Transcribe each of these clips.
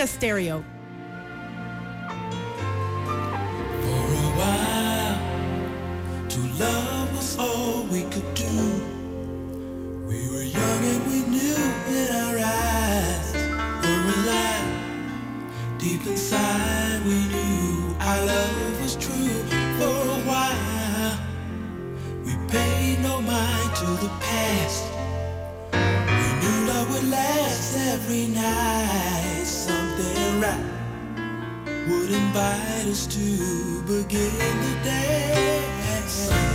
A Stereo. love was all we could do. We were young and we knew in our eyes were alive. Deep inside, we knew our love was true for a while. We paid no mind to the past would last every night, something right would invite us to begin the day.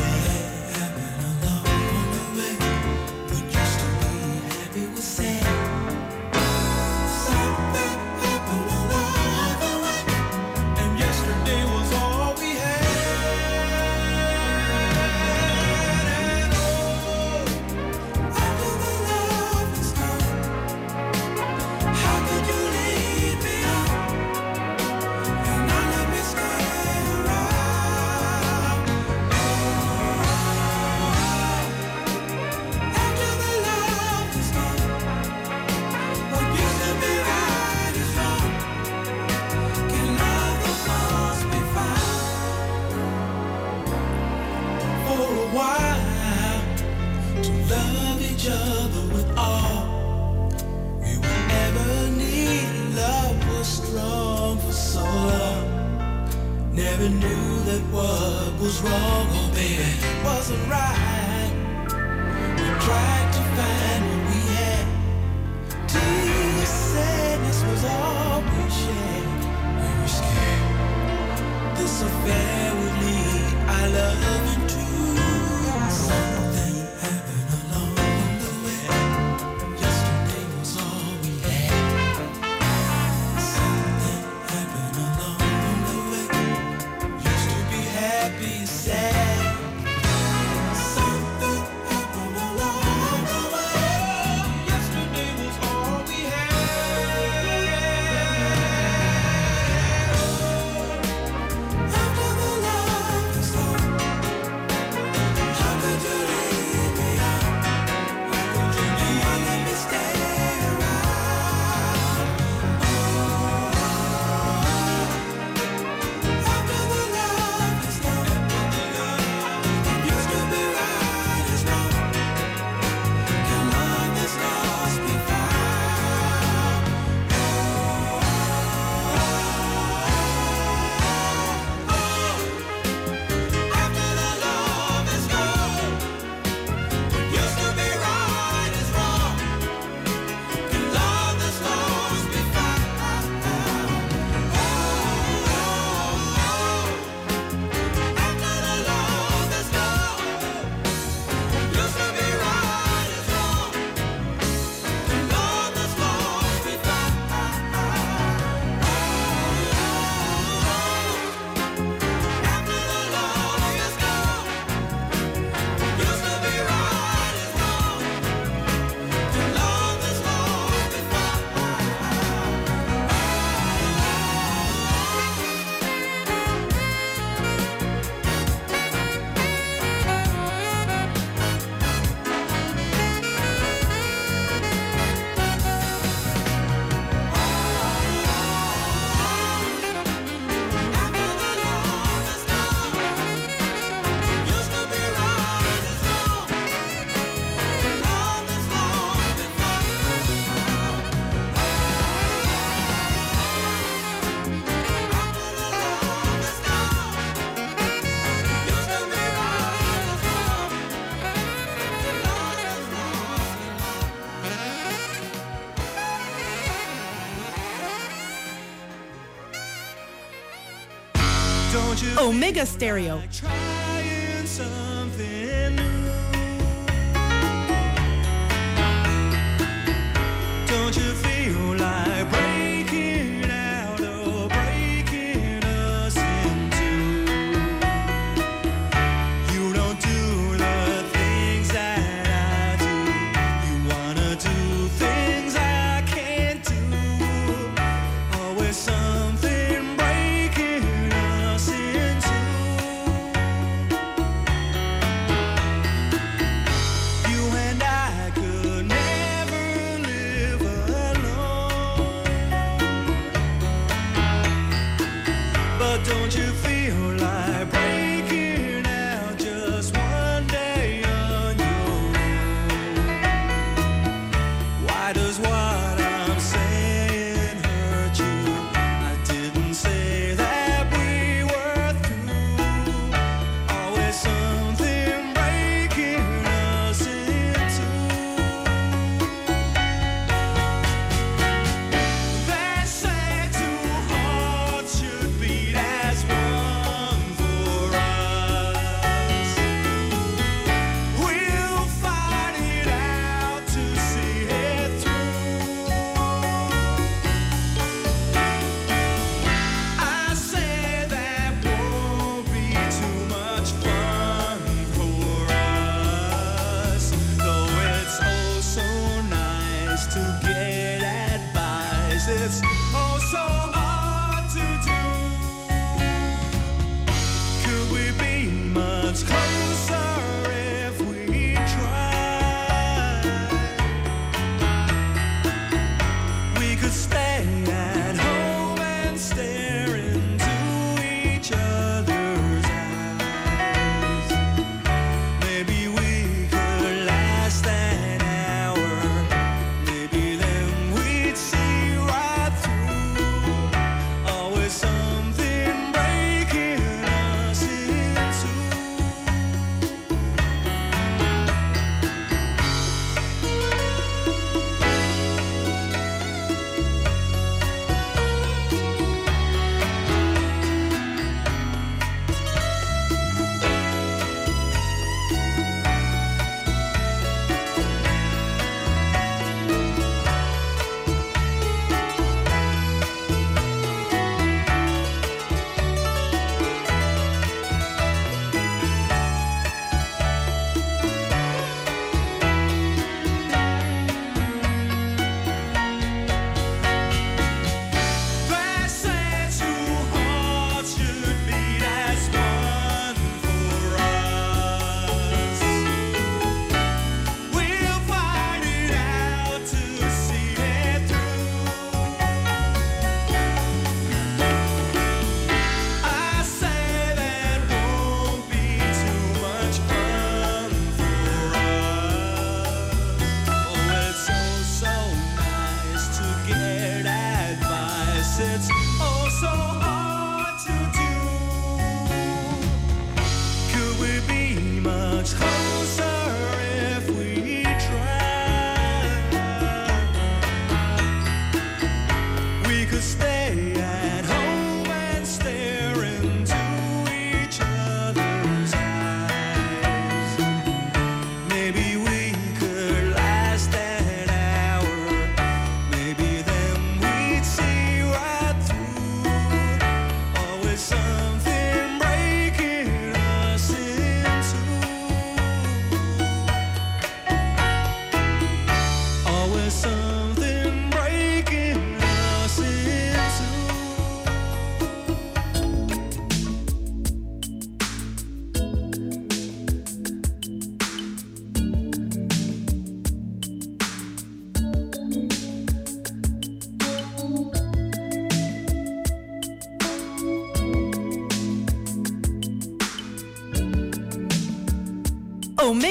Omega Stereo,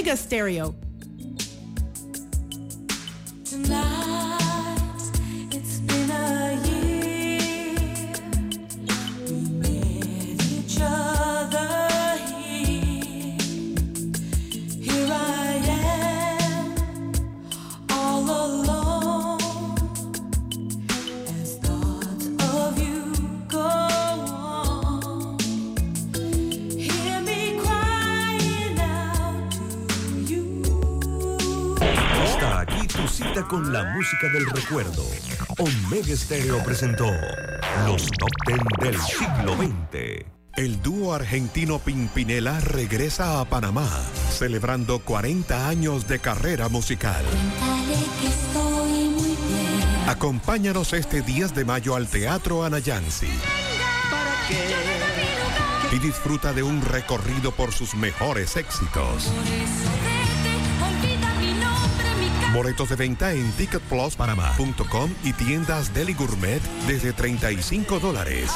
Omega Stereo. Música del recuerdo. Omega Stereo presentó los top ten del siglo XX. El dúo argentino Pimpinela regresa a Panamá, celebrando 40 años de carrera musical. Acompáñanos este 10 de mayo al Teatro Anayansi. Y disfruta de un recorrido por sus mejores éxitos. Boletos de venta en ticketpluspanama.com y tiendas Deli Gourmet desde 35 dólares.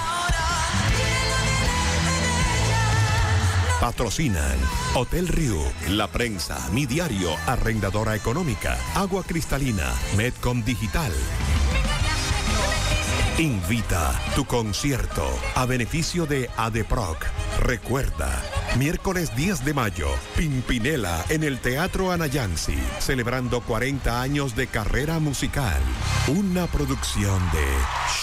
Patrocinan Hotel Rio, La Prensa, Mi Diario, Arrendadora Económica, Agua Cristalina, Medcom Digital. Invita tu concierto a beneficio de ADEPROC. Recuerda, miércoles 10 de mayo, Pimpinela en el Teatro Anayansi, celebrando 40 años de carrera musical. Una producción de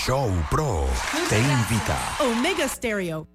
Show Pro. Te invita. Omega Stereo.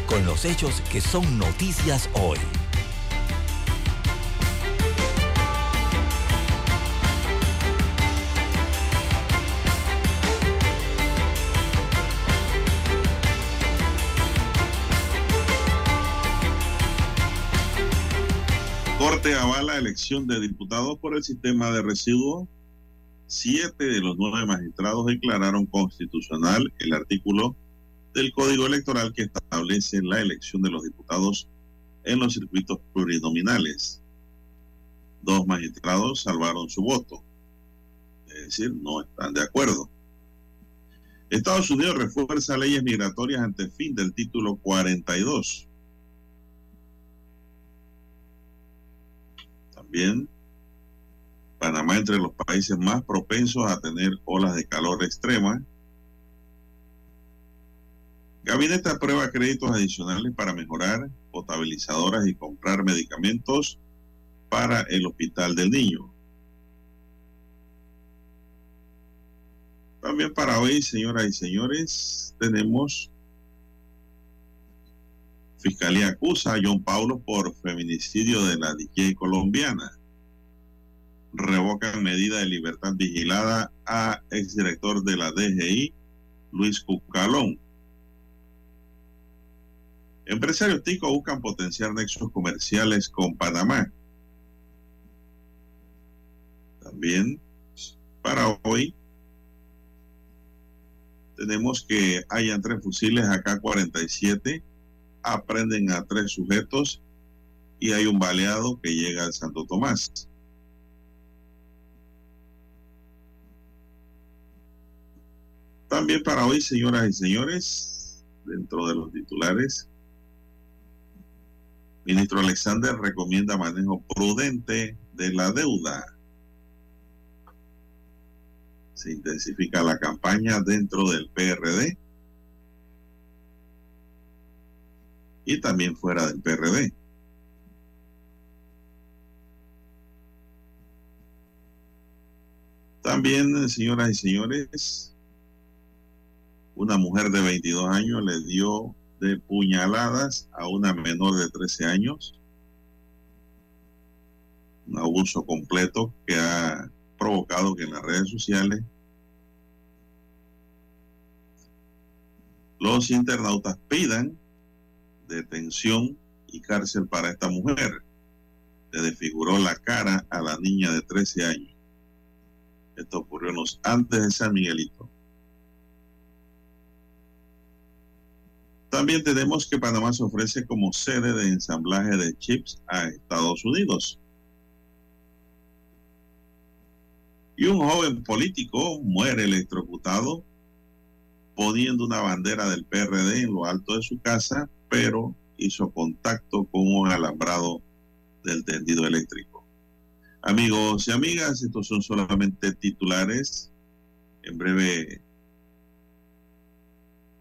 con los hechos que son noticias hoy. Corte avala elección de diputados por el sistema de residuos. Siete de los nueve magistrados declararon constitucional el artículo del Código Electoral que establece la elección de los diputados en los circuitos plurinominales. Dos magistrados salvaron su voto, es decir, no están de acuerdo. Estados Unidos refuerza leyes migratorias ante el fin del título 42. También Panamá entre los países más propensos a tener olas de calor extrema Gabinete aprueba créditos adicionales para mejorar potabilizadoras y comprar medicamentos para el Hospital del Niño. También para hoy, señoras y señores, tenemos Fiscalía acusa a John Paulo por feminicidio de la DJ colombiana. Revocan medida de libertad vigilada a exdirector de la DGI, Luis Cucalón. Empresarios ticos buscan potenciar nexos comerciales con Panamá. También para hoy tenemos que hayan tres fusiles AK-47, aprenden a tres sujetos y hay un baleado que llega al Santo Tomás. También para hoy, señoras y señores, dentro de los titulares, ministro Alexander recomienda manejo prudente de la deuda. Se intensifica la campaña dentro del PRD y también fuera del PRD. También, señoras y señores, una mujer de 22 años le dio de puñaladas a una menor de 13 años. Un abuso completo que ha provocado que en las redes sociales los internautas pidan detención y cárcel para esta mujer. Le desfiguró la cara a la niña de 13 años. Esto ocurrió antes de San Miguelito. También tenemos que Panamá se ofrece como sede de ensamblaje de chips a Estados Unidos. Y un joven político muere electrocutado poniendo una bandera del PRD en lo alto de su casa, pero hizo contacto con un alambrado del tendido eléctrico. Amigos y amigas, estos son solamente titulares. En breve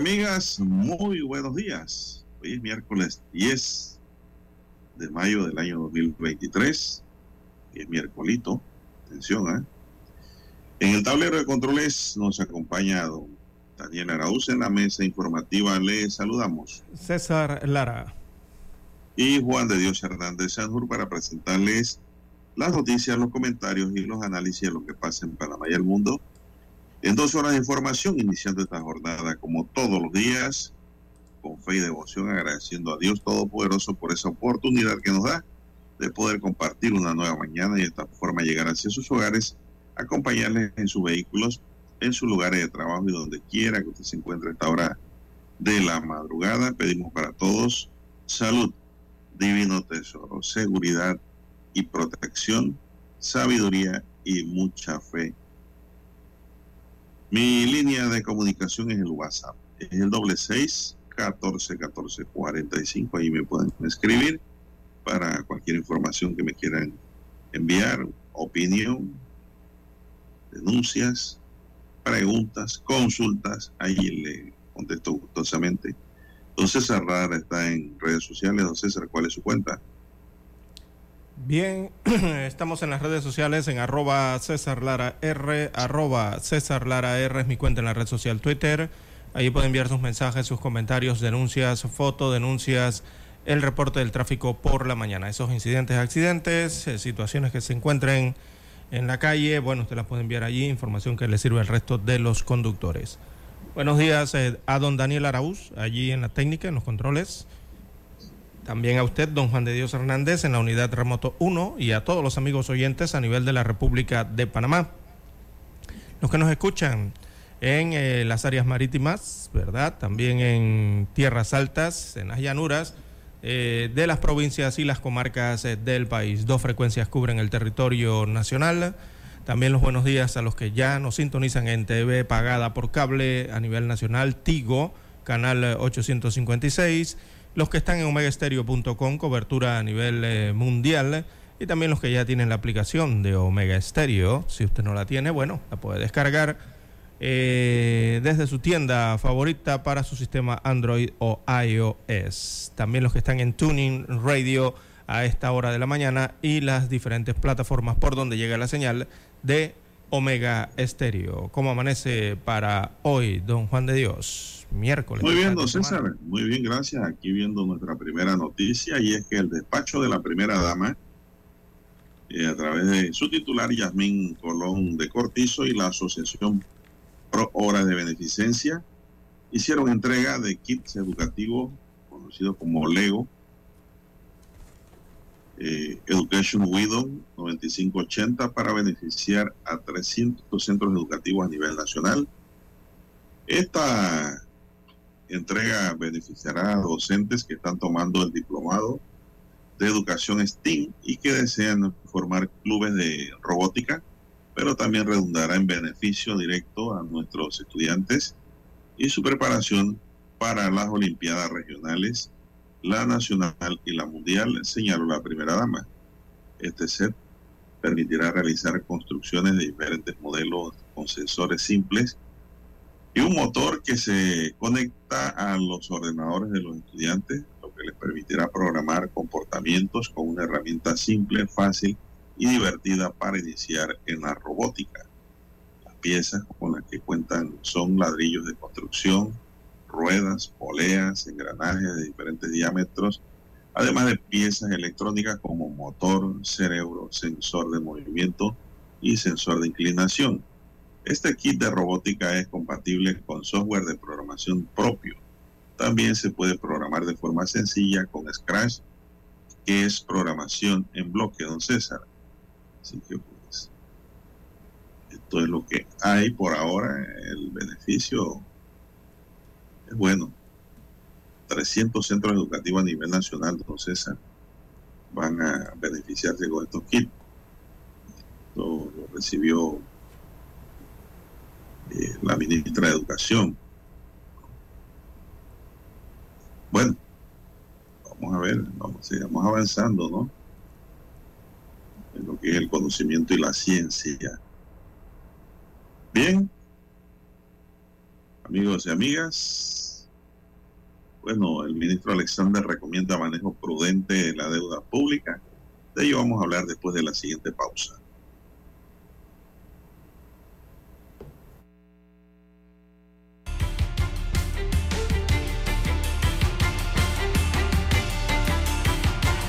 Amigas, muy buenos días. Hoy es miércoles 10 de mayo del año 2023. Y es miércolito. Atención, ¿eh? En el tablero de controles nos acompaña don Daniel Araúz en la mesa informativa. Le saludamos. César Lara. Y Juan de Dios Hernández Sanjur para presentarles las noticias, los comentarios y los análisis de lo que pasa en Panamá y el mundo en dos horas de información, iniciando esta jornada como todos los días, con fe y devoción, agradeciendo a Dios Todopoderoso por esa oportunidad que nos da de poder compartir una nueva mañana y de esta forma llegar hacia sus hogares, acompañarles en sus vehículos, en sus lugares de trabajo y donde quiera que usted se encuentre a esta hora de la madrugada. Pedimos para todos salud, divino tesoro, seguridad y protección, sabiduría y mucha fe mi línea de comunicación es el WhatsApp. Es el doble seis catorce catorce cuarenta y cinco. Ahí me pueden escribir para cualquier información que me quieran enviar, opinión, denuncias, preguntas, consultas. Ahí le contesto gustosamente. Don César Rara está en redes sociales. Don César, ¿cuál es su cuenta? Bien, estamos en las redes sociales en arroba César Lara R, arroba R es mi cuenta en la red social Twitter. Ahí pueden enviar sus mensajes, sus comentarios, denuncias, fotos, denuncias, el reporte del tráfico por la mañana. Esos incidentes, accidentes, eh, situaciones que se encuentren en la calle, bueno, usted las puede enviar allí, información que le sirve al resto de los conductores. Buenos días eh, a don Daniel Araúz, allí en la técnica, en los controles. También a usted, don Juan de Dios Hernández, en la unidad remoto 1 y a todos los amigos oyentes a nivel de la República de Panamá. Los que nos escuchan en eh, las áreas marítimas, ¿verdad? También en tierras altas, en las llanuras eh, de las provincias y las comarcas eh, del país. Dos frecuencias cubren el territorio nacional. También los buenos días a los que ya nos sintonizan en TV pagada por cable a nivel nacional, Tigo, canal 856. Los que están en omegaestereo.com, cobertura a nivel mundial. Y también los que ya tienen la aplicación de Omega Stereo. Si usted no la tiene, bueno, la puede descargar eh, desde su tienda favorita para su sistema Android o iOS. También los que están en Tuning Radio a esta hora de la mañana y las diferentes plataformas por donde llega la señal de Omega Estéreo. ¿Cómo amanece para hoy, don Juan de Dios? Miércoles. Muy bien, don César. Muy bien, gracias. Aquí viendo nuestra primera noticia y es que el despacho de la primera dama, eh, a través de su titular, Yasmín Colón de Cortizo y la Asociación Pro Hora de Beneficencia, hicieron entrega de kits educativos conocidos como LEGO, eh, Education Widow 9580 para beneficiar a 300 centros educativos a nivel nacional. Esta entrega beneficiará a docentes que están tomando el diplomado de educación STEAM y que desean formar clubes de robótica pero también redundará en beneficio directo a nuestros estudiantes y su preparación para las Olimpiadas regionales, la nacional y la mundial, señaló la primera dama. Este set permitirá realizar construcciones de diferentes modelos con sensores simples y un motor que se conecta a los ordenadores de los estudiantes, lo que les permitirá programar comportamientos con una herramienta simple, fácil y divertida para iniciar en la robótica. Las piezas con las que cuentan son ladrillos de construcción, ruedas, poleas, engranajes de diferentes diámetros, además de piezas electrónicas como motor, cerebro, sensor de movimiento y sensor de inclinación. Este kit de robótica es compatible con software de programación propio. También se puede programar de forma sencilla con Scratch, que es programación en bloque, don César. Así que pues, esto es lo que hay por ahora. El beneficio es bueno. 300 centros educativos a nivel nacional, entonces van a beneficiarse con estos kits. Esto lo recibió eh, la ministra de Educación. Bueno, vamos a ver, vamos, sigamos avanzando, ¿no? en lo que es el conocimiento y la ciencia. Bien, amigos y amigas, bueno, el ministro Alexander recomienda manejo prudente de la deuda pública. De ello vamos a hablar después de la siguiente pausa.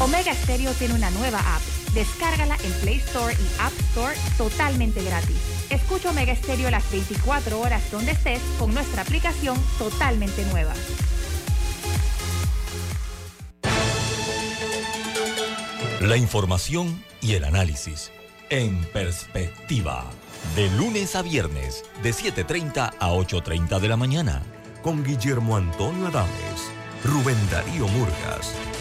Omega Stereo tiene una nueva app. Descárgala en Play Store y App Store totalmente gratis. Escucha Omega Stereo las 24 horas donde estés con nuestra aplicación totalmente nueva. La información y el análisis en perspectiva. De lunes a viernes, de 7.30 a 8.30 de la mañana con Guillermo Antonio Adames, Rubén Darío Murgas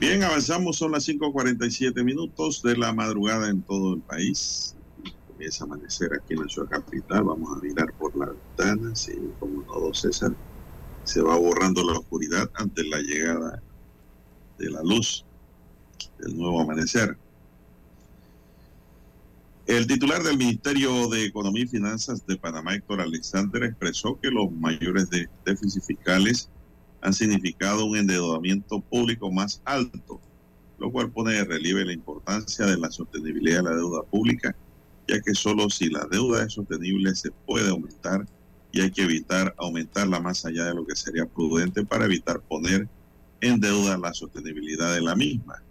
Bien, avanzamos, son las 5.47 minutos de la madrugada en todo el país. Comienza a amanecer aquí en la ciudad capital. Vamos a mirar por la ventana, sí, como todo César. Se va borrando la oscuridad ante la llegada de la luz del nuevo amanecer. El titular del Ministerio de Economía y Finanzas de Panamá, Héctor Alexander, expresó que los mayores déficits fiscales han significado un endeudamiento público más alto, lo cual pone de relieve la importancia de la sostenibilidad de la deuda pública, ya que solo si la deuda es sostenible se puede aumentar y hay que evitar aumentarla más allá de lo que sería prudente para evitar poner en deuda la sostenibilidad de la misma.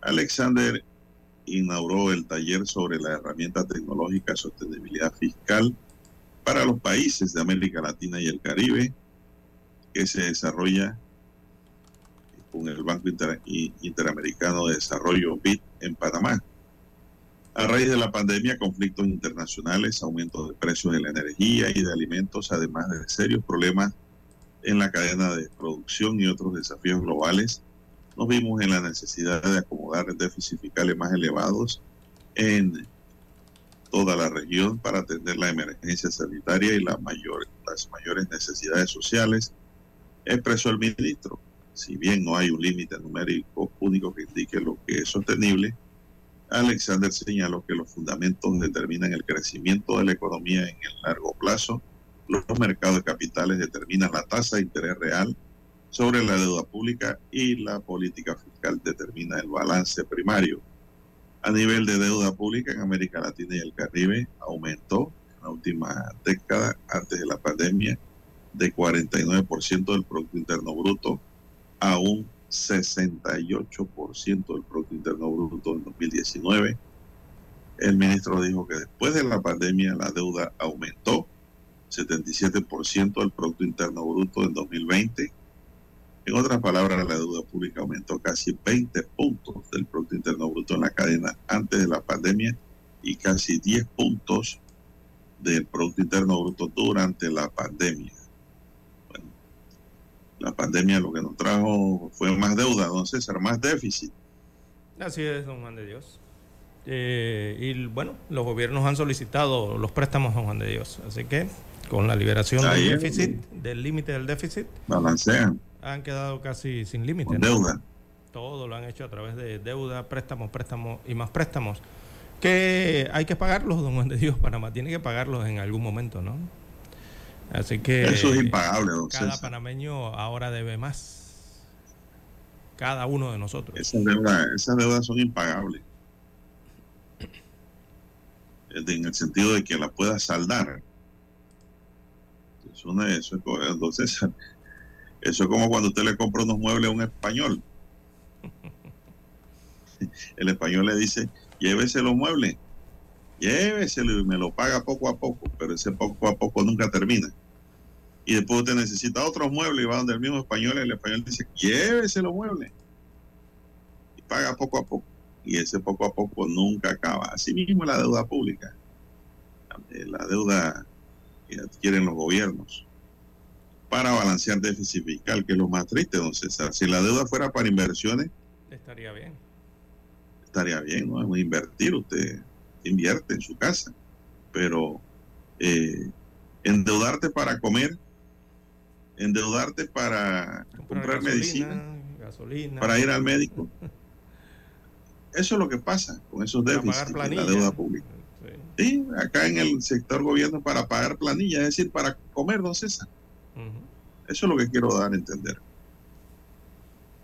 Alexander inauguró el taller sobre la herramienta tecnológica sostenibilidad fiscal para los países de América Latina y el Caribe, que se desarrolla con el Banco Interamericano de Desarrollo BID en Panamá. A raíz de la pandemia, conflictos internacionales, aumento de precios de la energía y de alimentos, además de serios problemas en la cadena de producción y otros desafíos globales, nos vimos en la necesidad de acomodar déficits fiscales más elevados en toda la región para atender la emergencia sanitaria y las mayores necesidades sociales expresó el ministro. Si bien no hay un límite numérico único que indique lo que es sostenible, Alexander señaló que los fundamentos determinan el crecimiento de la economía en el largo plazo. Los mercados de capitales determinan la tasa de interés real sobre la deuda pública y la política fiscal determina el balance primario. A nivel de deuda pública en América Latina y el Caribe aumentó en la última década antes de la pandemia de 49% del Producto Interno Bruto a un 68% del Producto Interno Bruto en 2019. El ministro dijo que después de la pandemia la deuda aumentó 77% del Producto Interno Bruto en 2020. En otras palabras, la deuda pública aumentó casi 20 puntos del Producto Interno Bruto en la cadena antes de la pandemia y casi 10 puntos del Producto Interno Bruto durante la pandemia la pandemia lo que nos trajo fue más deuda, don César, más déficit. Así es, don Juan de Dios. Eh, y bueno, los gobiernos han solicitado los préstamos, don Juan de Dios. Así que con la liberación del déficit, del límite del déficit, balancean. Han quedado casi sin límite. Deuda. Todo lo han hecho a través de deuda, préstamos, préstamos y más préstamos. Que hay que pagarlos, don Juan de Dios. Panamá tiene que pagarlos en algún momento, ¿no? Así que eso es impagable, Cada panameño ahora debe más. Cada uno de nosotros. Esas deudas, esas deudas son impagables. En el sentido de que la pueda saldar. Eso, eso, entonces, eso es como cuando usted le compra unos muebles a un español. El español le dice, llévese los muebles, lléveselo y me lo paga poco a poco, pero ese poco a poco nunca termina y después usted necesita otros muebles y va donde el mismo español y el español dice, llévese los muebles. Y paga poco a poco. Y ese poco a poco nunca acaba. Así mismo la deuda pública. La deuda que adquieren los gobiernos para balancear déficit fiscal, que es lo más triste, don César. Si la deuda fuera para inversiones, estaría bien. Estaría bien, ¿no? Es invertir, usted invierte en su casa. Pero eh, endeudarte para comer endeudarte para comprar, medicina, para ir al médico. Eso es lo que pasa con esos déficits en la deuda pública. Sí. acá en el sector gobierno para pagar planilla, es decir, para comer, don César. Eso es lo que quiero dar a entender.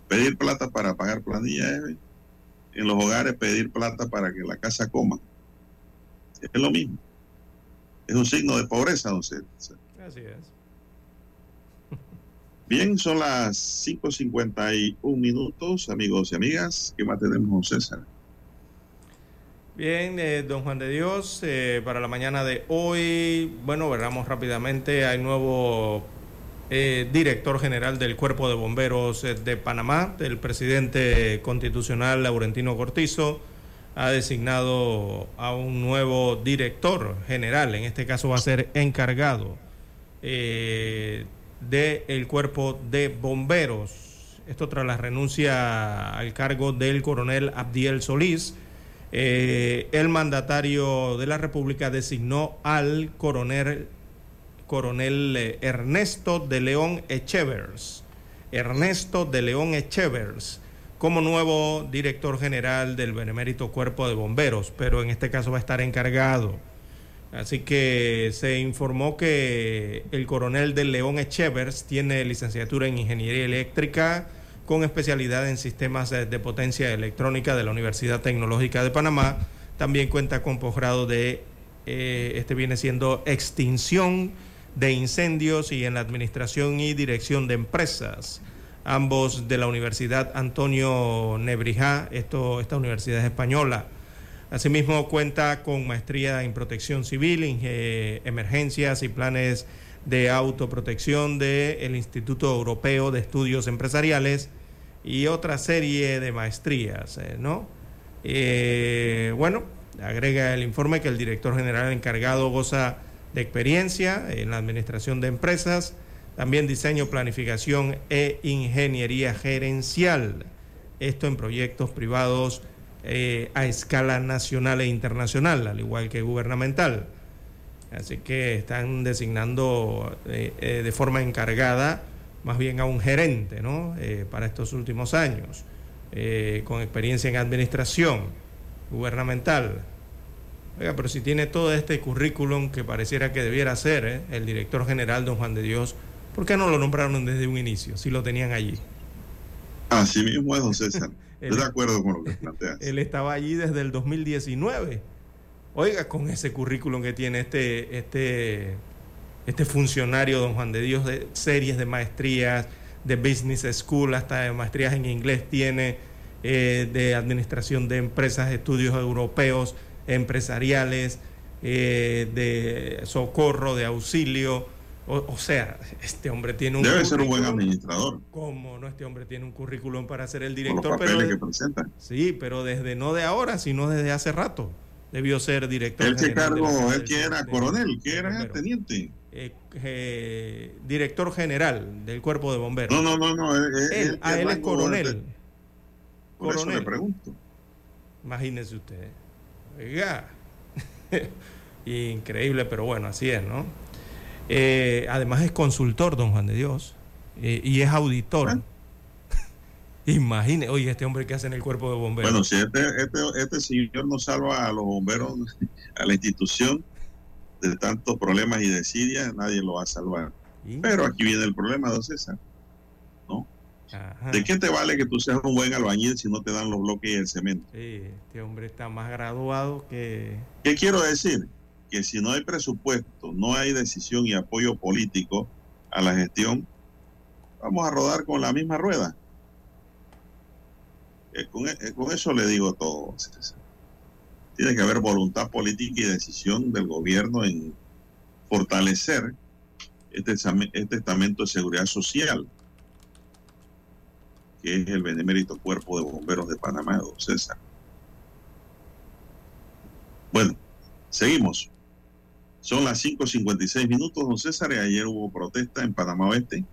Pedir plata para pagar planilla es en los hogares pedir plata para que la casa coma. Es lo mismo. Es un signo de pobreza, don César. Así es. Bien, son las 5.51 minutos, amigos y amigas. ¿Qué más tenemos, César? Bien, eh, don Juan de Dios, eh, para la mañana de hoy, bueno, veremos rápidamente, hay nuevo eh, director general del Cuerpo de Bomberos eh, de Panamá, el presidente constitucional Laurentino Cortizo, ha designado a un nuevo director general, en este caso va a ser encargado eh, del Cuerpo de Bomberos. Esto tras la renuncia al cargo del coronel Abdiel Solís. Eh, el mandatario de la República designó al coronel coronel eh, Ernesto de León Echevers, Ernesto de León Echevers, como nuevo director general del Benemérito Cuerpo de Bomberos, pero en este caso va a estar encargado. Así que se informó que el coronel de León Echevers tiene licenciatura en Ingeniería Eléctrica con especialidad en sistemas de, de potencia electrónica de la Universidad Tecnológica de Panamá. También cuenta con posgrado de, eh, este viene siendo extinción de incendios y en la administración y dirección de empresas, ambos de la Universidad Antonio Nebrijá, esto, esta universidad es española. Asimismo cuenta con maestría en protección civil, en eh, emergencias y planes de autoprotección del Instituto Europeo de Estudios Empresariales y otra serie de maestrías, eh, ¿no? Eh, bueno, agrega el informe que el director general encargado goza de experiencia en la administración de empresas, también diseño, planificación e ingeniería gerencial. Esto en proyectos privados eh, a escala nacional e internacional, al igual que gubernamental. Así que están designando eh, eh, de forma encargada más bien a un gerente ¿no? Eh, para estos últimos años, eh, con experiencia en administración gubernamental. Oiga, pero si tiene todo este currículum que pareciera que debiera ser ¿eh? el director general, don Juan de Dios, ¿por qué no lo nombraron desde un inicio, si lo tenían allí? Así mismo es, don César. Él- Estoy de acuerdo con lo que planteas. Él estaba allí desde el 2019. Oiga, con ese currículum que tiene este, este, este funcionario, don Juan de Dios, de series de maestrías, de business school, hasta de maestrías en inglés tiene, eh, de administración de empresas, estudios europeos, empresariales, eh, de socorro, de auxilio. O, o sea, este hombre tiene un Debe ser un buen administrador ¿Cómo no? Este hombre tiene un currículum para ser el por los director, papeles pero que presenta. Sí, pero desde no de ahora, sino desde hace rato. Debió ser director. Él que cargo, del que era coronel, que era bombero. teniente. Eh, eh, director general del cuerpo de bomberos. No, no, no, no. Él, él- Él, él ah, es coronel. de- Por eso Coronel. le pregunto. Imagínese usted. Oiga. Increíble, pero bueno, así es, ¿no? Eh, además es consultor, don Juan de Dios, eh, y es auditor. Ah. Imagine, oye, este hombre que hace en el cuerpo de bomberos. Bueno, si este, este, este señor no salva a los bomberos, a la institución de tantos problemas y desidia, nadie lo va a salvar. Y- Pero aquí viene el problema, don César. Ajá. ¿De qué te vale que tú seas un buen albañil si no te dan los bloques y el cemento? Sí, este hombre está más graduado que... ¿Qué quiero decir? Que si no hay presupuesto, no hay decisión y apoyo político a la gestión, vamos a rodar con la misma rueda. Eh, con, eh, con eso le digo todo. Tiene que haber voluntad política y decisión del gobierno en fortalecer este, este estamento de seguridad social, que es el benemérito Cuerpo de Bomberos de Panamá, don César. Bueno, seguimos. Son las 5.56 minutos, don César, ayer hubo protesta en Panamá Oeste.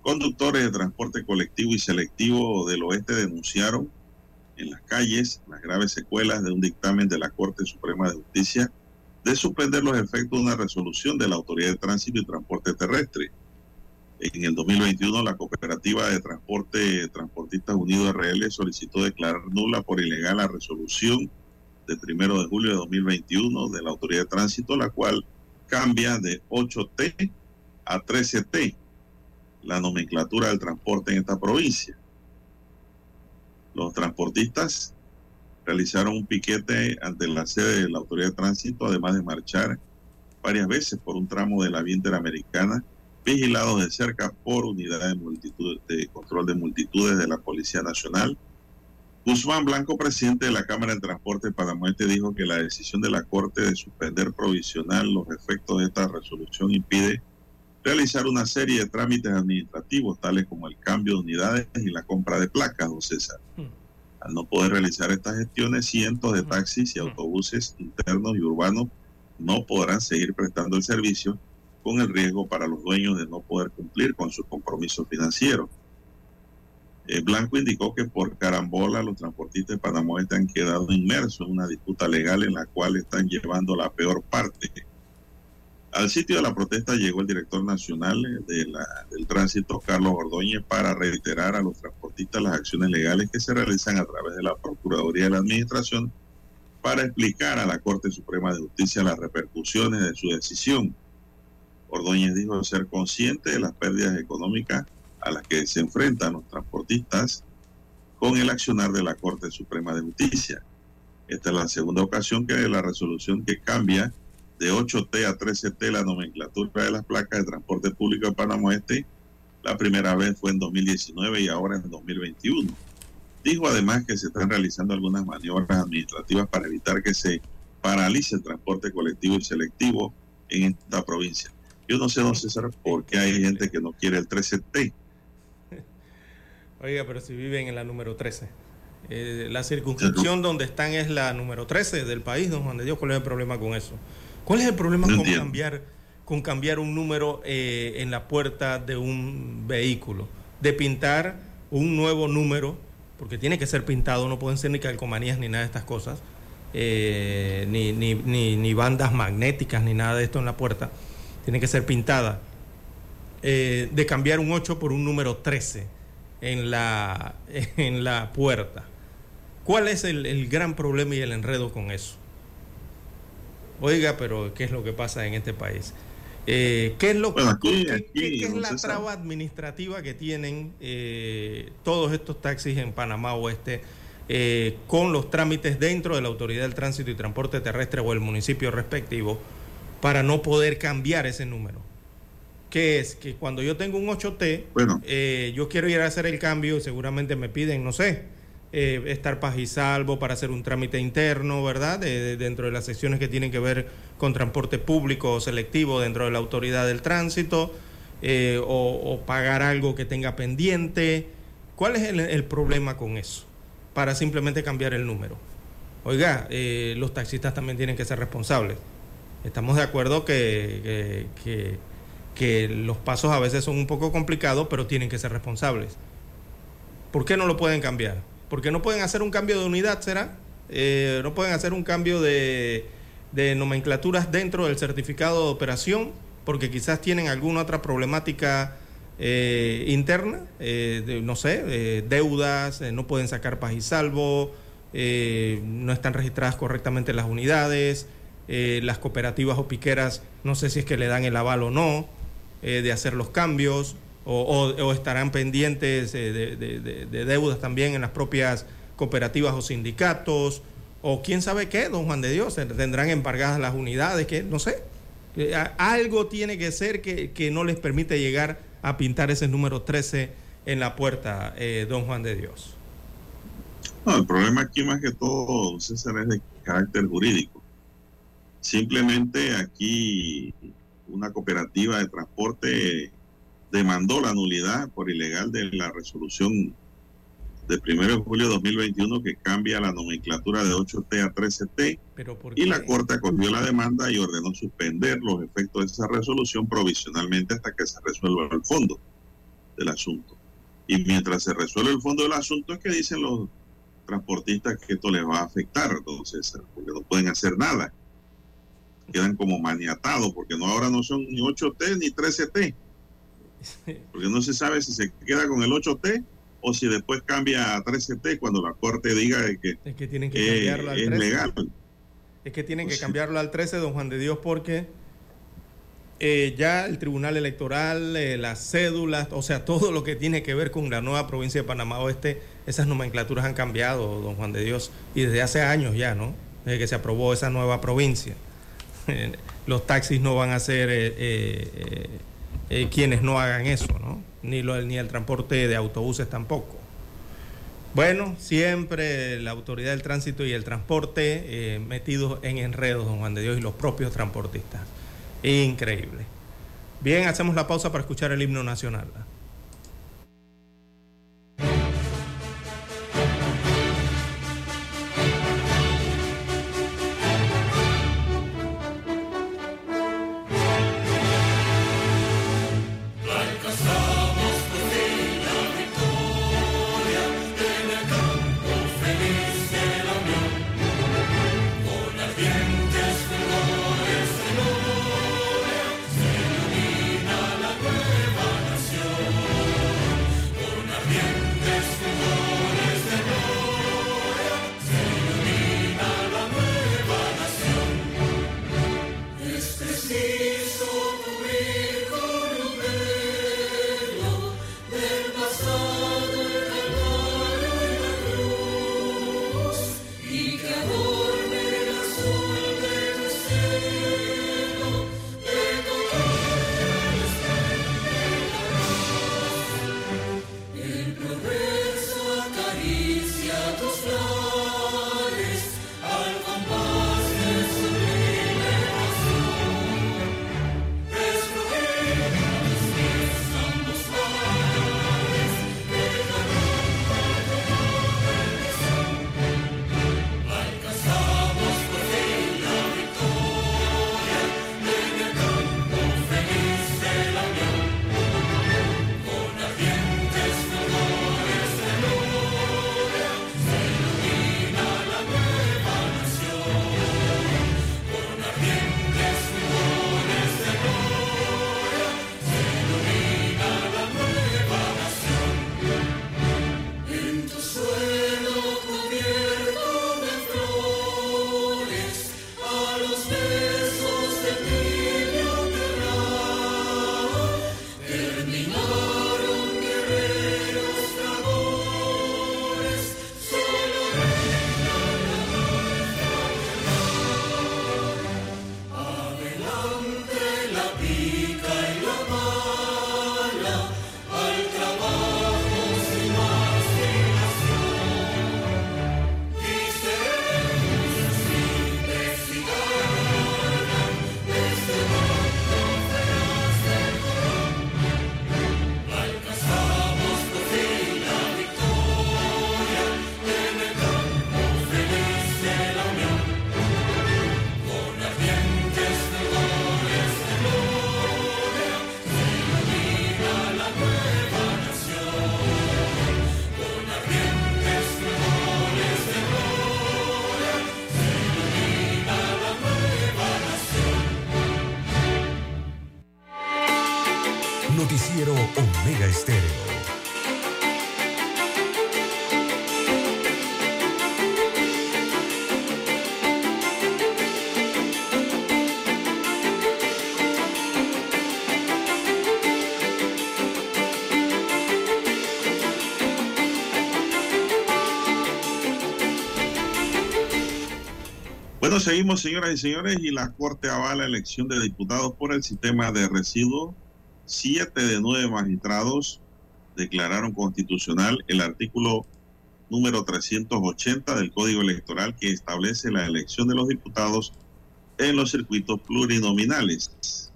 Conductores de transporte colectivo y selectivo del oeste denunciaron en las calles las graves secuelas de un dictamen de la Corte Suprema de Justicia de suspender los efectos de una resolución de la Autoridad de Tránsito y Transporte Terrestre. En el 2021, la Cooperativa de Transporte Transportistas Unidos RL solicitó declarar nula por ilegal la resolución de primero de julio de 2021 de la Autoridad de Tránsito, la cual cambia de 8T a 13T la nomenclatura del transporte en esta provincia. Los transportistas realizaron un piquete ante la sede de la Autoridad de Tránsito, además de marchar varias veces por un tramo de la vía interamericana, vigilados de cerca por unidades de, de control de multitudes de la Policía Nacional. Guzmán Blanco, presidente de la Cámara de Transporte de Panamá, dijo que la decisión de la Corte de suspender provisional los efectos de esta resolución impide realizar una serie de trámites administrativos, tales como el cambio de unidades y la compra de placas, don César. Hmm. Al no poder realizar estas gestiones, cientos de hmm. taxis y hmm. autobuses internos y urbanos no podrán seguir prestando el servicio con el riesgo para los dueños de no poder cumplir con sus compromisos financieros. Eh, Blanco indicó que por carambola los transportistas de Panamá han quedado inmersos en una disputa legal en la cual están llevando la peor parte. Al sitio de la protesta llegó el director nacional de del tránsito, Carlos Ordóñez, para reiterar a los transportistas las acciones legales que se realizan a través de la Procuraduría de la Administración para explicar a la Corte Suprema de Justicia las repercusiones de su decisión. Ordóñez dijo ser consciente de las pérdidas económicas a las que se enfrentan los transportistas con el accionar de la Corte Suprema de Justicia. Esta es la segunda ocasión que la resolución que cambia de 8T a 13T la nomenclatura de las placas de transporte público de Panamá Este, la primera vez fue en 2019 y ahora en 2021. Dijo además que se están realizando algunas maniobras administrativas para evitar que se paralice el transporte colectivo y selectivo en esta provincia. Yo no sé, don César, por qué hay gente que no quiere el 13T. Oiga, pero si viven en la número 13. Eh, la circunscripción donde están es la número 13 del país, don Juan de Dios. ¿Cuál es el problema con eso? ¿Cuál es el problema con cambiar, con cambiar un número eh, en la puerta de un vehículo? De pintar un nuevo número porque tiene que ser pintado, no pueden ser ni calcomanías ni nada de estas cosas, eh, ni, ni, ni, bandas magnéticas ni nada de esto en la puerta, tiene que ser pintada, eh, de cambiar un 8 por un número 13 en la, en la puerta. ¿Cuál es el, el gran problema y el enredo con eso? Oiga, pero ¿qué es lo que pasa en este país? Eh, ¿Qué es lo que, es la traba administrativa que tienen eh, todos estos taxis en Panamá Oeste eh, con los trámites dentro de la Autoridad del Tránsito y Transporte Terrestre o el municipio respectivo para no poder cambiar ese número? Que es que cuando yo tengo un 8T, yo quiero ir a hacer el cambio, seguramente me piden, no sé, eh, estar paz y salvo para hacer un trámite interno, ¿verdad? dentro de las secciones que tienen que ver con transporte público o selectivo dentro de la autoridad del tránsito, eh, o, pagar algo que tenga pendiente. ¿Cuál es el, problema con eso? Para simplemente cambiar el número. Oiga, eh, los taxistas también tienen que ser responsables. Estamos de acuerdo que, que, que los pasos a veces son un poco complicados, pero tienen que ser responsables. ¿Por qué no lo pueden cambiar? porque no pueden hacer un cambio de unidad, ¿será? Eh, no pueden hacer un cambio de, nomenclaturas dentro del certificado de operación, porque quizás tienen alguna otra problemática eh, interna, eh, no sé, deudas, no pueden sacar paz y salvo, no están registradas correctamente las unidades, las cooperativas o piqueras, no sé si es que le dan el aval o no de hacer los cambios o, estarán pendientes de, deudas también en las propias cooperativas o sindicatos, o quién sabe qué, don Juan de Dios, tendrán embargadas las unidades, que no sé. Eh, algo tiene que ser que, no les permite llegar a pintar ese número 13 en la puerta, eh, don Juan de Dios. No, el problema aquí más que todo, César, es de carácter jurídico. Simplemente aquí una cooperativa de transporte demandó la nulidad por ilegal de la resolución de 1 de julio de 2021 que cambia la nomenclatura de 8T a 13T y la Corte acogió la demanda y ordenó suspender los efectos de esa resolución provisionalmente hasta que se resuelva el fondo del asunto. Y mientras se resuelve el fondo del asunto es que dicen los transportistas que esto les va a afectar, entonces, porque no pueden hacer nada. Quedan como maniatados porque no ahora no son ni 8T ni 13T porque no se sabe si se queda con el 8T o si después cambia a 13T cuando la corte diga que, es que, tienen que cambiarlo al 13. legal. Es que tienen que cambiarlo al 13, don Juan de Dios, porque eh, ya el Tribunal Electoral, eh, las cédulas, o sea, todo lo que tiene que ver con la nueva provincia de Panamá Oeste, esas nomenclaturas han cambiado, don Juan de Dios, y desde hace años ya, ¿no? Desde que se aprobó esa nueva provincia. Los taxis no van a ser eh, quienes no hagan eso, ¿no? Ni, lo, ni el transporte de autobuses tampoco. Bueno, siempre la autoridad del tránsito y el transporte metidos en enredos, don Juan de Dios, y los propios transportistas. Increíble. Bien, hacemos la pausa para escuchar el himno nacional. Seguimos, señoras y señores, y la Corte avala la elección de diputados por el sistema de residuos. Siete de nueve magistrados declararon constitucional el artículo número 380 del Código Electoral que establece la elección de los diputados en los circuitos plurinominales.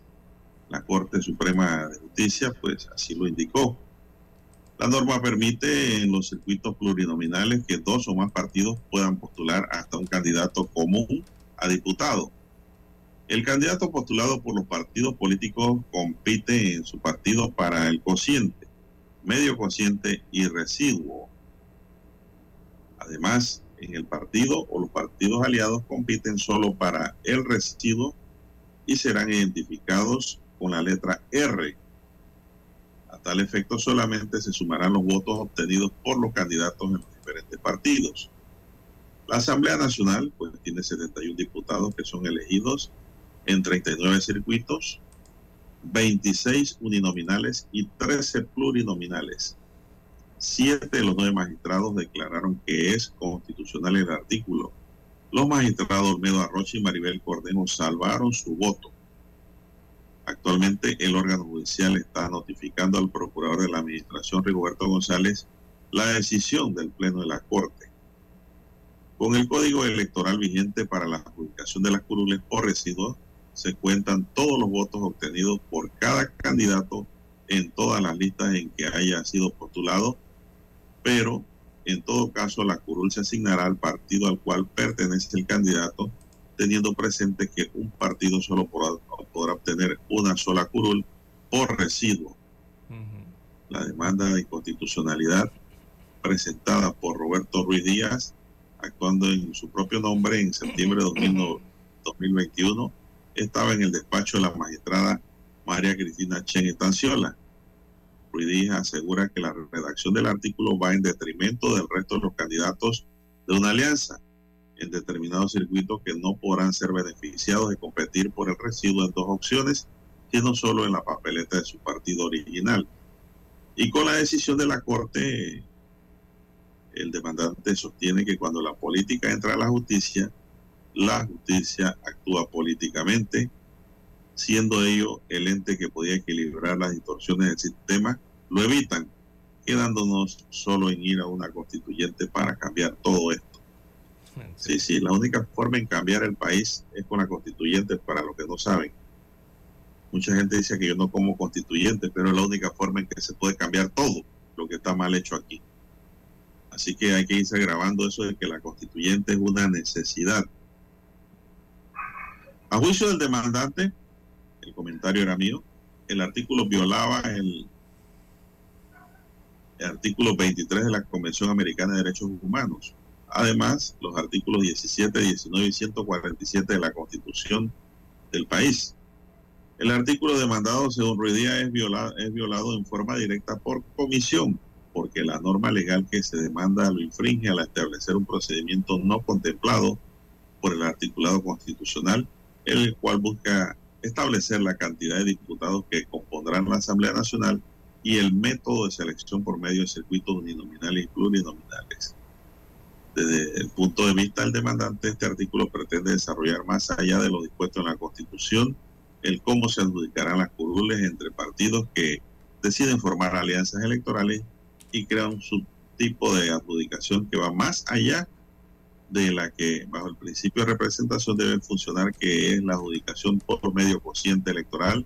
La Corte Suprema de Justicia, pues así lo indicó. La norma permite en los circuitos plurinominales que dos o más partidos puedan postular hasta un candidato común a diputado. El candidato postulado por los partidos políticos compite en su partido para el cociente, medio cociente y residuo. Además, en el partido o los partidos aliados compiten solo para el residuo y serán identificados con la letra R tal efecto solamente se sumarán los votos obtenidos por los candidatos en los diferentes partidos. La Asamblea Nacional pues tiene 71 diputados que son elegidos en 39 circuitos 26 uninominales y 13 plurinominales. Siete de los nueve magistrados declararon que es constitucional el artículo. Los magistrados Olmedo Arrocha y Maribel Cordero salvaron su voto. Actualmente el órgano judicial está notificando al procurador de la administración Rigoberto González la decisión del Pleno de la Corte. Con el código electoral vigente para la adjudicación de las curules o residuos, se cuentan todos los votos obtenidos por cada candidato en todas las listas en que haya sido postulado, pero en todo caso la curul se asignará al partido al cual pertenece el candidato, teniendo presente que un partido solo podrá, obtener una sola curul por residuo. La demanda de inconstitucionalidad presentada por Roberto Ruiz Díaz, actuando en su propio nombre en septiembre de 2021, estaba en el despacho de la magistrada María Cristina Chen Estanciola. Ruiz Díaz asegura que la redacción del artículo va en detrimento del resto de los candidatos de una alianza en determinados circuitos que no podrán ser beneficiados de competir por el residuo en dos opciones, sino solo en la papeleta de su partido original. Y con la decisión de la Corte, el demandante sostiene que cuando la política entra a la justicia, la justicia actúa políticamente, siendo ello el ente que podía equilibrar las distorsiones del sistema, lo evitan, quedándonos solo en ir a una constituyente para cambiar todo esto. Sí, sí, la única forma en cambiar el país es con la constituyente, para los que no saben. Mucha gente dice que yo no como constituyente, pero es la única forma en que se puede cambiar todo lo que está mal hecho aquí. Así que hay que irse grabando eso de que la constituyente es una necesidad. A juicio del demandante, el comentario era mío, el artículo violaba el, artículo 23 de la Convención Americana de Derechos Humanos. Además, los artículos 17, 19 y 147 de la Constitución del país. El artículo demandado, según Ruidía, es violado, es violado en forma directa por comisión, porque la norma legal que se demanda lo infringe al establecer un procedimiento no contemplado por el articulado constitucional, el cual busca establecer la cantidad de diputados que compondrán la Asamblea Nacional y el método de selección por medio de circuitos uninominales y plurinominales. Desde el punto de vista del demandante, este artículo pretende desarrollar más allá de lo dispuesto en la Constitución el cómo se adjudicarán las curules entre partidos que deciden formar alianzas electorales y crean un subtipo de adjudicación que va más allá de la que bajo el principio de representación debe funcionar, que es la adjudicación por medio cociente electoral,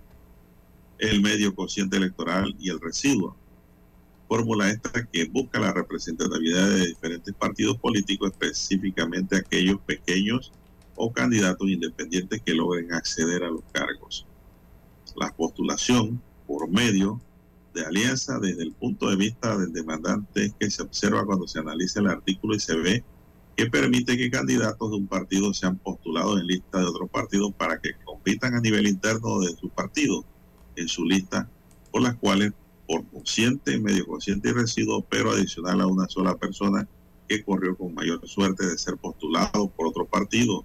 el medio cociente electoral y el residuo. Fórmula esta que busca la representatividad de diferentes partidos políticos, específicamente aquellos pequeños o candidatos independientes que logren acceder a los cargos. La postulación por medio de alianza desde el punto de vista del demandante es que se observa cuando se analiza el artículo y se ve que permite que candidatos de un partido sean postulados en lista de otro partido para que compitan a nivel interno de su partido en su lista, por las cuales por consciente, medio consciente y residuo, pero adicional a una sola persona que corrió con mayor suerte de ser postulado por otro partido,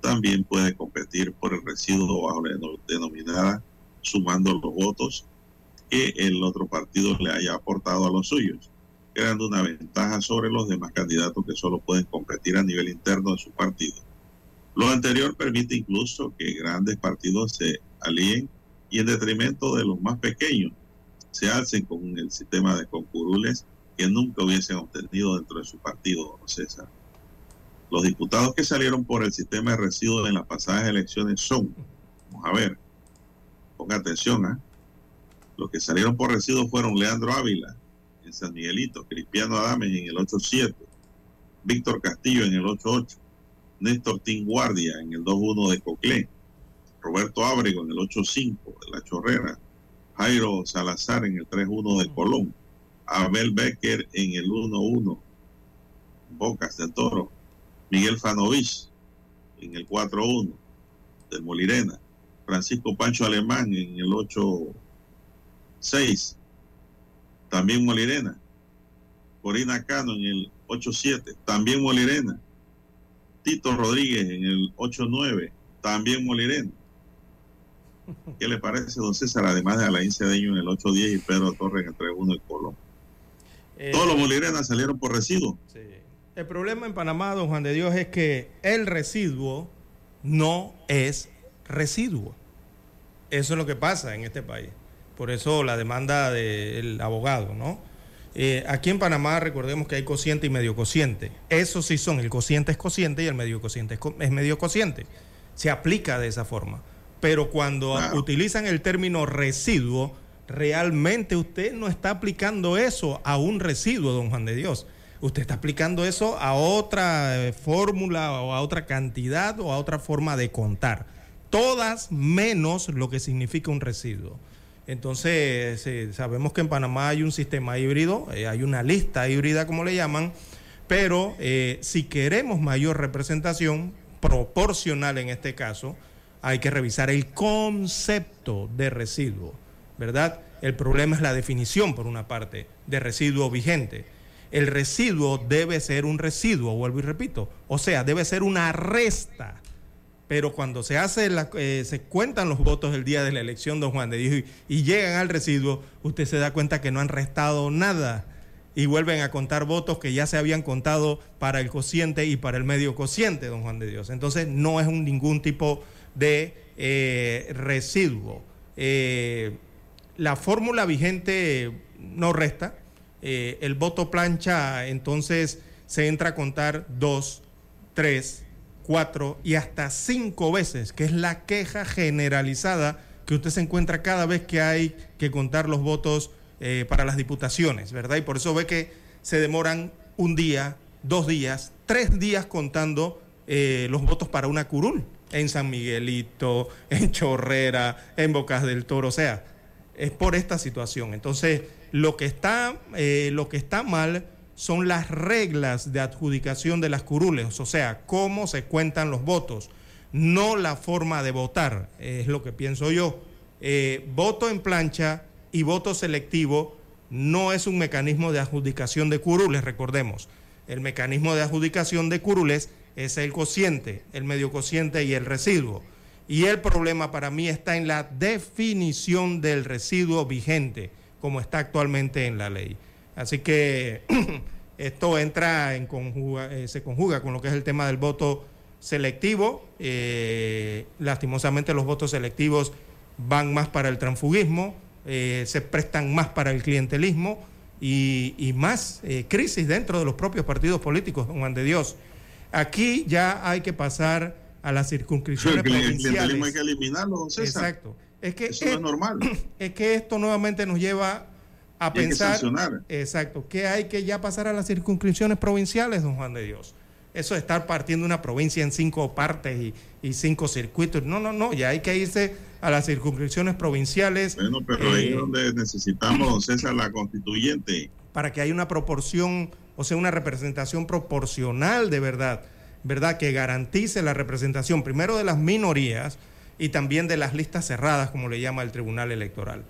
también puede competir por el residuo bajo la denominada sumando los votos que el otro partido le haya aportado a los suyos, creando una ventaja sobre los demás candidatos que solo pueden competir a nivel interno de su partido. Lo anterior permite incluso que grandes partidos se alíen y en detrimento de los más pequeños se alcen con el sistema de concurules que nunca hubiesen obtenido dentro de su partido, César. Los diputados que salieron por el sistema de residuos en las pasadas elecciones son, vamos a ver, ponga atención, ¿eh? los que salieron por residuos fueron Leandro Ávila en San Miguelito, Cristiano Adames en el 87, Víctor Castillo en el 88, Néstor Tinguardia en el 21 de Coclé, Roberto Ábrego en el 85 de La Chorrera, Jairo Salazar en el 3-1 de Colón, Abel Becker en el 1-1, Bocas de Toro, Miguel Fanovich en el 4-1 del Molirena, Francisco Pancho Alemán en el 8-6, también Molirena, Corina Cano en el 8-7, también Molirena, Tito Rodríguez en el 8-9, también Molirena. ¿Qué le parece, don César? Además de Alain Cedeño en el 810 y Pedro Torres entre uno y Colón. Eh, Todos los bolivianos salieron por residuo. sí. El problema en Panamá, don Juan de Dios, es que el residuo no es residuo. Eso es lo que pasa en este país. Por eso la demanda del abogado, ¿no? Eh, aquí en Panamá recordemos que hay cociente y medio cociente. Eso sí son, el cociente es cociente y el medio cociente es, co- es medio cociente. Se aplica de esa forma. Pero cuando Claro. utilizan el término residuo, realmente usted no está aplicando eso a un residuo, don Juan de Dios. Usted está aplicando eso a otra eh, fórmula o a otra cantidad o a otra forma de contar. Todas menos lo que significa un residuo. Entonces, eh, sabemos que en Panamá hay un sistema híbrido, eh, hay una lista híbrida, como le llaman, pero eh, si queremos mayor representación, proporcional en este caso, hay que revisar el concepto de residuo, ¿verdad? El problema es la definición, por una parte, de residuo vigente. El residuo debe ser un residuo, vuelvo y repito, o sea, debe ser una resta pero cuando se hace eh, se cuentan los votos el día de la elección, don Juan de Dios, y, llegan al residuo, usted se da cuenta que no han restado nada y vuelven a contar votos que ya se habían contado para el cociente y para el medio cociente, don Juan de Dios. Entonces no es ningún tipo eh, residuo. Eh, la fórmula vigente no resta. Eh, el voto plancha, entonces se entra a contar dos, tres, cuatro y hasta cinco veces, que es la queja generalizada que usted se encuentra cada vez que hay que contar los votos para las diputaciones, ¿verdad? Y por eso ve que se demoran un día, dos días, tres días contando eh, los votos para una curul en San Miguelito, en Chorrera, en Bocas del Toro, o sea, es por esta situación. Entonces, lo que está, eh, lo que está mal son las reglas de adjudicación de las curules, o sea, cómo se cuentan los votos, no la forma de votar, es lo que pienso yo. Eh, voto en plancha y voto selectivo no es un mecanismo de adjudicación de curules, recordemos. El mecanismo de adjudicación de curules es el cociente, el medio cociente y el residuo. Y el problema para mí está en la definición del residuo vigente, como está actualmente en la ley. Así que esto entra en conjuga, eh, se conjuga con lo que es el tema del voto selectivo. Eh, lastimosamente los votos selectivos van más para el transfugismo, eh, se prestan más para el clientelismo y, más crisis dentro de los propios partidos políticos, Juan de Dios. Aquí ya hay que pasar a las circunscripciones El clientelismo hay provinciales. que eliminarlo, César. Exacto. Es que, Eso es normal. es que esto nuevamente nos lleva a Y que pensar. sancionar. Exacto. Que hay que ya pasar a las circunscripciones provinciales, don Juan de Dios. Eso de estar partiendo una provincia en cinco partes y, y cinco circuitos. No, no, no. Ya hay que irse a las circunscripciones provinciales. Bueno, pero ahí eh, es donde necesitamos, César, la constituyente. para que haya una proporción, o sea, una representación proporcional de verdad, ¿verdad? Que garantice la representación primero de las minorías y también de las listas cerradas, como le llama el Tribunal Electoral.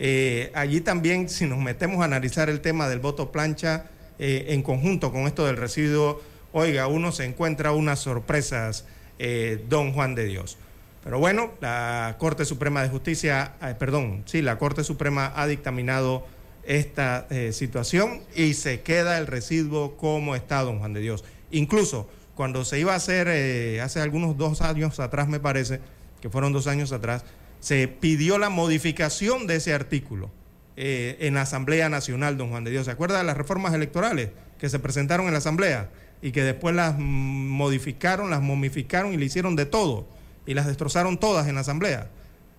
Eh, allí también, si nos metemos a analizar el tema del voto plancha eh, en conjunto con esto del residuo, oiga, uno se encuentra unas sorpresas, eh, don Juan de Dios. Pero bueno, la Corte Suprema de Justicia, perdón, sí, la Corte Suprema ha dictaminado esta eh, situación y se queda el residuo como está, don Juan de Dios. Incluso cuando se iba a hacer, eh, hace algunos dos años atrás me parece, que fueron dos años atrás, se pidió la modificación de ese artículo eh, en la Asamblea Nacional, don Juan de Dios. ¿Se acuerda de las reformas electorales que se presentaron en la Asamblea y que después las modificaron, las momificaron y le hicieron de todo y las destrozaron todas en la Asamblea?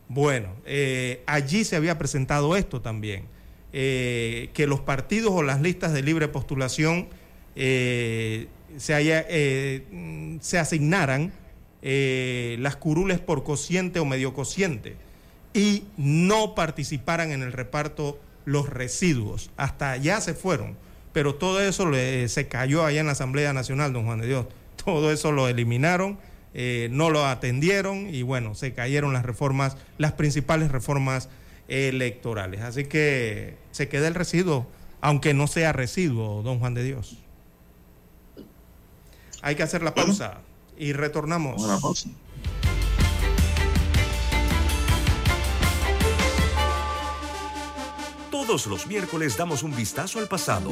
Bueno, allí se había presentado esto también, eh, que los partidos o las listas de libre postulación eh, se, haya, eh, se asignaran las curules por cociente o medio cociente y no participaran en el reparto los residuos. Hasta allá se fueron, pero todo eso se cayó allá en la Asamblea Nacional, don Juan de Dios. Todo eso lo eliminaron, no lo atendieron y bueno, se cayeron las reformas, las principales reformas electorales. Así que se queda el residuo, aunque no sea residuo, don Juan de Dios. Hay que hacer la pausa y retornamos. Una pausa. Todos los miércoles damos un vistazo al pasado.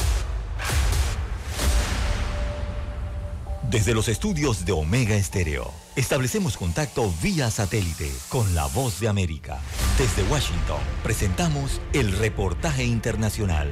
Desde los estudios de Omega Estéreo, establecemos contacto vía satélite con la voz de América. Desde Washington, presentamos el reportaje internacional.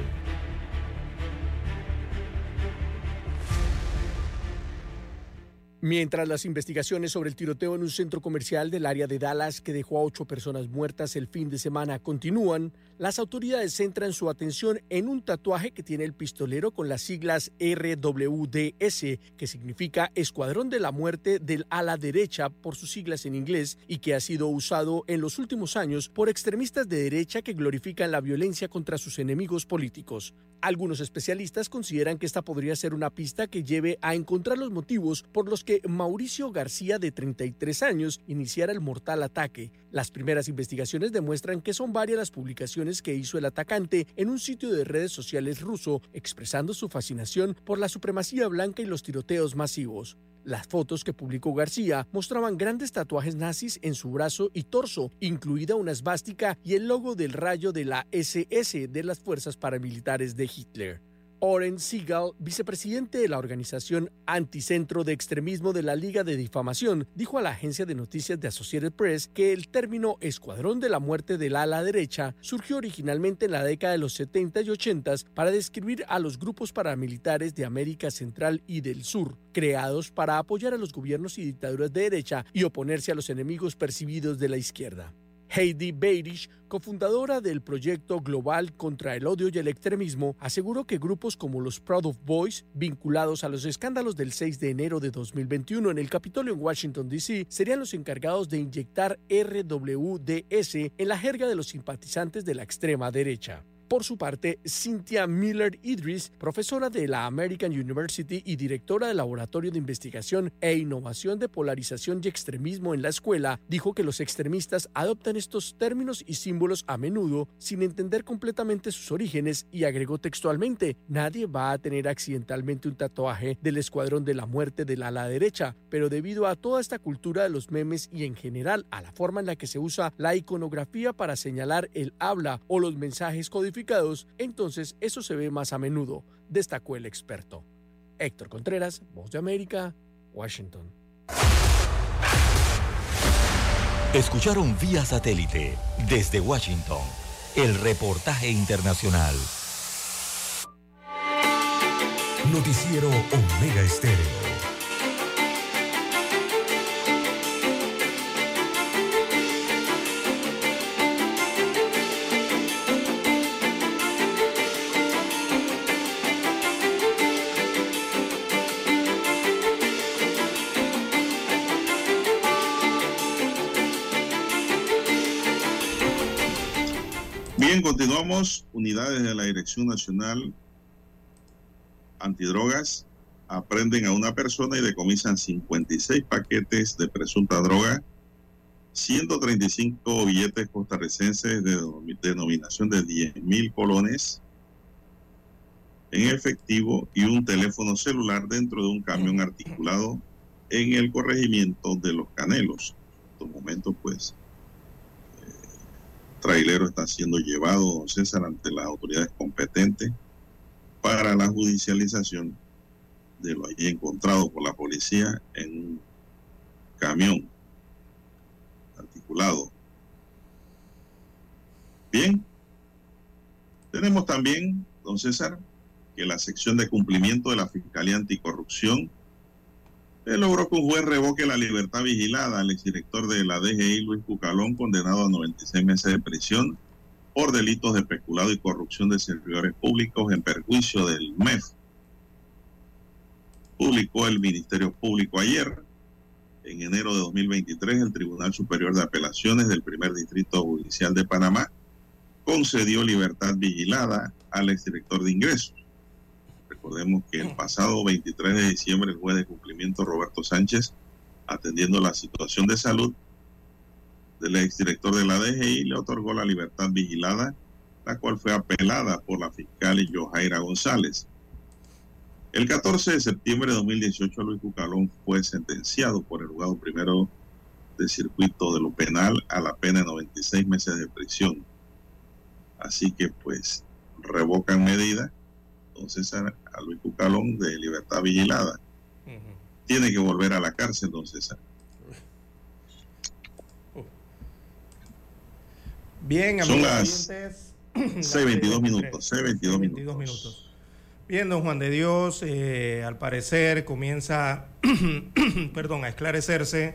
Mientras las investigaciones sobre el tiroteo en un centro comercial del área de Dallas que dejó a ocho personas muertas el fin de semana continúan, las autoridades centran su atención en un tatuaje que tiene el pistolero con las siglas RWDS, que significa Escuadrón de la Muerte del ala derecha por sus siglas en inglés y que ha sido usado en los últimos años por extremistas de derecha que glorifican la violencia contra sus enemigos políticos. Algunos especialistas consideran que esta podría ser una pista que lleve a encontrar los motivos por los que Mauricio García, de 33 años, iniciara el mortal ataque. Las primeras investigaciones demuestran que son varias las publicaciones que hizo el atacante en un sitio de redes sociales ruso, expresando su fascinación por la supremacía blanca y los tiroteos masivos. Las fotos que publicó García mostraban grandes tatuajes nazis en su brazo y torso, incluida una esvástica y el logo del rayo de la SS de las fuerzas paramilitares de Hitler. Oren Seagal, vicepresidente de la organización Anticentro de Extremismo de la Liga de Difamación, dijo a la agencia de noticias de Associated Press que el término Escuadrón de la Muerte del ala derecha surgió originalmente en la década de los 70 y 80 para describir a los grupos paramilitares de América Central y del Sur, creados para apoyar a los gobiernos y dictaduras de derecha y oponerse a los enemigos percibidos de la izquierda. Heidi Beirish, cofundadora del proyecto global contra el odio y el extremismo, aseguró que grupos como los Proud of Boys, vinculados a los escándalos del 6 de enero de 2021 en el Capitolio en Washington, D.C., serían los encargados de inyectar RWDS en la jerga de los simpatizantes de la extrema derecha. Por su parte, Cynthia Miller Idris, profesora de la American University y directora del Laboratorio de Investigación e Innovación de Polarización y Extremismo en la escuela, dijo que los extremistas adoptan estos términos y símbolos a menudo sin entender completamente sus orígenes y agregó textualmente, nadie va a tener accidentalmente un tatuaje del escuadrón de la muerte del ala derecha, pero debido a toda esta cultura de los memes y en general a la forma en la que se usa la iconografía para señalar el habla o los mensajes codificados, entonces eso se ve más a menudo, destacó el experto. Héctor Contreras, Voz de América, Washington. Escucharon vía satélite desde Washington el reportaje internacional. Noticiero Omega Estéreo. Continuamos. Unidades de la Dirección Nacional Antidrogas aprenden a una persona y decomisan 56 paquetes de presunta droga, 135 billetes costarricenses de denominación de 10 mil colones en efectivo y un teléfono celular dentro de un camión articulado en el corregimiento de Los Canelos. En estos momentos, pues, trailero está siendo llevado, don César, ante las autoridades competentes para la judicialización de lo allí encontrado por la policía en un camión articulado. Bien, tenemos también, don César, que la sección de cumplimiento de la Fiscalía Anticorrupción logró que un juez revoque la libertad vigilada al exdirector de la DGI, Luis Cucalón, condenado a 96 meses de prisión por delitos de peculado y corrupción de servidores públicos en perjuicio del MEF. Publicó el Ministerio Público ayer, en enero de 2023, el Tribunal Superior de Apelaciones del Primer Distrito Judicial de Panamá concedió libertad vigilada al exdirector de ingresos. Recordemos que el pasado 23 de diciembre el juez de cumplimiento Roberto Sánchez, atendiendo la situación de salud del exdirector de la DGI, le otorgó la libertad vigilada, la cual fue apelada por la fiscal Johaira González. El 14 de septiembre de 2018, Luis Cucalón fue sentenciado por el juzgado primero de circuito de lo penal a la pena de 96 meses de prisión. Así que pues revocan medida entonces a, Luis Cucalón de libertad vigilada. Tiene que volver a la cárcel, don César. Bien, Son las 6.22 minutos. 6.22 minutos. minutos. Bien, don Juan de Dios, eh, al parecer comienza, perdón, a esclarecerse,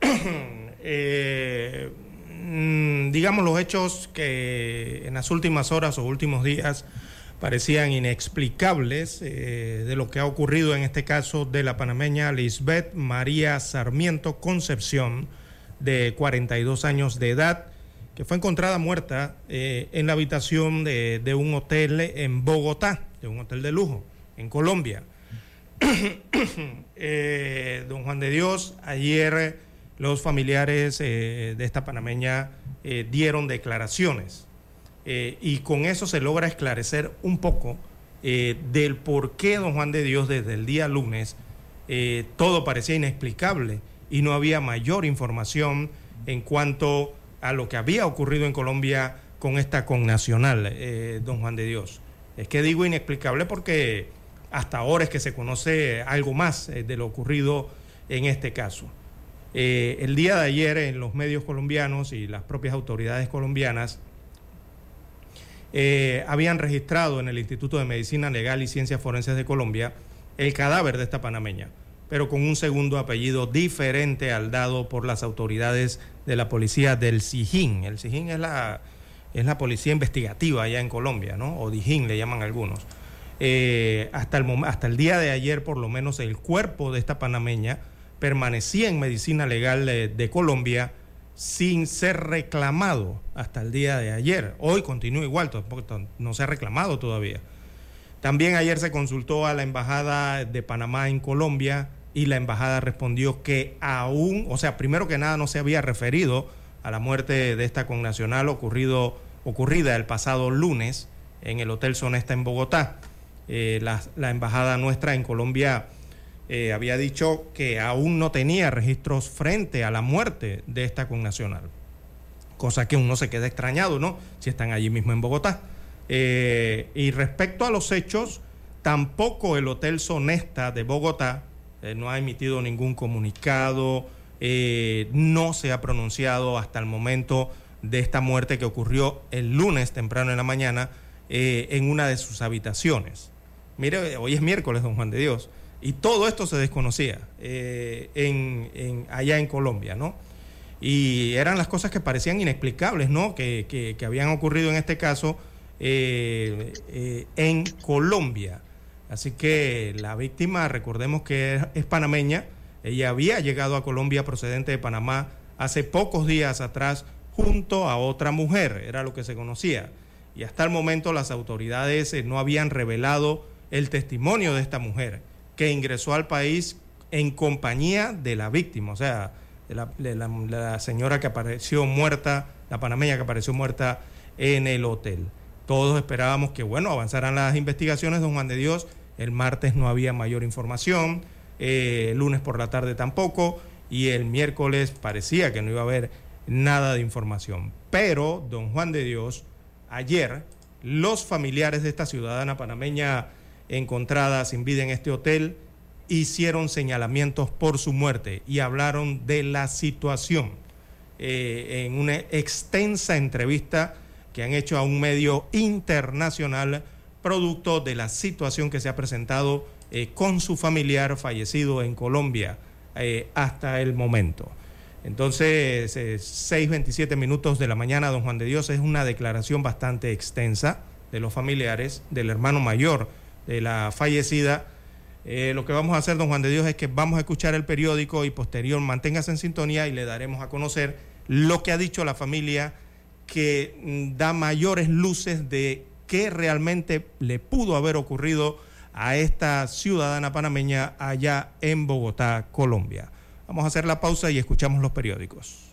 eh, mm, digamos, los hechos que en las últimas horas o últimos días parecían inexplicables eh, de lo que ha ocurrido en este caso de la panameña Lisbeth María Sarmiento Concepción, de 42 años de edad, que fue encontrada muerta eh, en la habitación de, un hotel en Bogotá, de un hotel de lujo, en Colombia. Eh, don Juan de Dios, ayer los familiares de esta panameña dieron declaraciones y con eso se logra esclarecer un poco del por qué don Juan de Dios desde el día lunes todo parecía inexplicable y no había mayor información en cuanto a lo que había ocurrido en Colombia con esta connacional, eh, don Juan de Dios. Es que digo inexplicable porque hasta ahora es que se conoce algo más eh, de lo ocurrido en este caso. Eh, el día de ayer en los medios colombianos y las propias autoridades colombianas habían registrado en el Instituto de Medicina Legal y Ciencias Forenses de Colombia el cadáver de esta panameña pero con un segundo apellido diferente al dado por las autoridades de la policía del SIJIN. El SIJIN es la, es la policía investigativa allá en Colombia, ¿no? O DIJIN le llaman algunos. Eh, hasta, el, hasta el día de ayer, por lo menos, el cuerpo de esta panameña permanecía en medicina legal de, Colombia sin ser reclamado hasta el día de ayer. Hoy continúa igual, no se ha reclamado todavía. También ayer se consultó a la Embajada de Panamá en Colombia y la embajada respondió que aún, o sea, primero que nada no se había referido a la muerte de esta connacional ocurrido, ocurrida el pasado lunes en el Hotel Sonesta en Bogotá. Eh, la, embajada nuestra en Colombia eh, había dicho que aún no tenía registros frente a la muerte de esta connacional, cosa que uno se queda extrañado, ¿no? Si están allí mismo en Bogotá. Eh, y respecto a los hechos, tampoco el Hotel Sonesta de Bogotá eh, no ha emitido ningún comunicado, no se ha pronunciado hasta el momento de esta muerte que ocurrió el lunes temprano en la mañana en una de sus habitaciones. Mire, hoy es miércoles, don Juan de Dios, y todo esto se desconocía en, allá en Colombia, ¿no? Y eran las cosas que parecían inexplicables, ¿no? Que, habían ocurrido en este caso en Colombia. Así que la víctima, recordemos que es panameña, ella había llegado a Colombia procedente de Panamá hace pocos días atrás junto a otra mujer, era lo que se conocía. Y hasta el momento las autoridades eh, no habían revelado el testimonio de esta mujer, que ingresó al país en compañía de la víctima, o sea, de la, señora que apareció muerta, la panameña que apareció muerta en el hotel. Todos esperábamos que, bueno, avanzaran las investigaciones, don Juan de Dios, el martes no había mayor información, eh, el lunes por la tarde tampoco, y el miércoles parecía que no iba a haber nada de información. Pero, don Juan de Dios, ayer los familiares de esta ciudadana panameña encontrada sin vida en este hotel hicieron señalamientos por su muerte y hablaron de la situación eh, en una extensa entrevista que han hecho a un medio internacional producto de la situación que se ha presentado eh, con su familiar fallecido en Colombia eh, hasta el momento. Entonces, 6.27 minutos de la mañana, don Juan de Dios, es una declaración bastante extensa de los familiares, del hermano mayor de la fallecida. Eh, lo que vamos a hacer, don Juan de Dios, es que vamos a escuchar el periódico y posterior manténgase en sintonía y le daremos a conocer lo que ha dicho la familia que mm, da mayores luces de qué realmente le pudo haber ocurrido a esta ciudadana panameña allá en Bogotá, Colombia. Vamos a hacer la pausa y escuchamos los periódicos.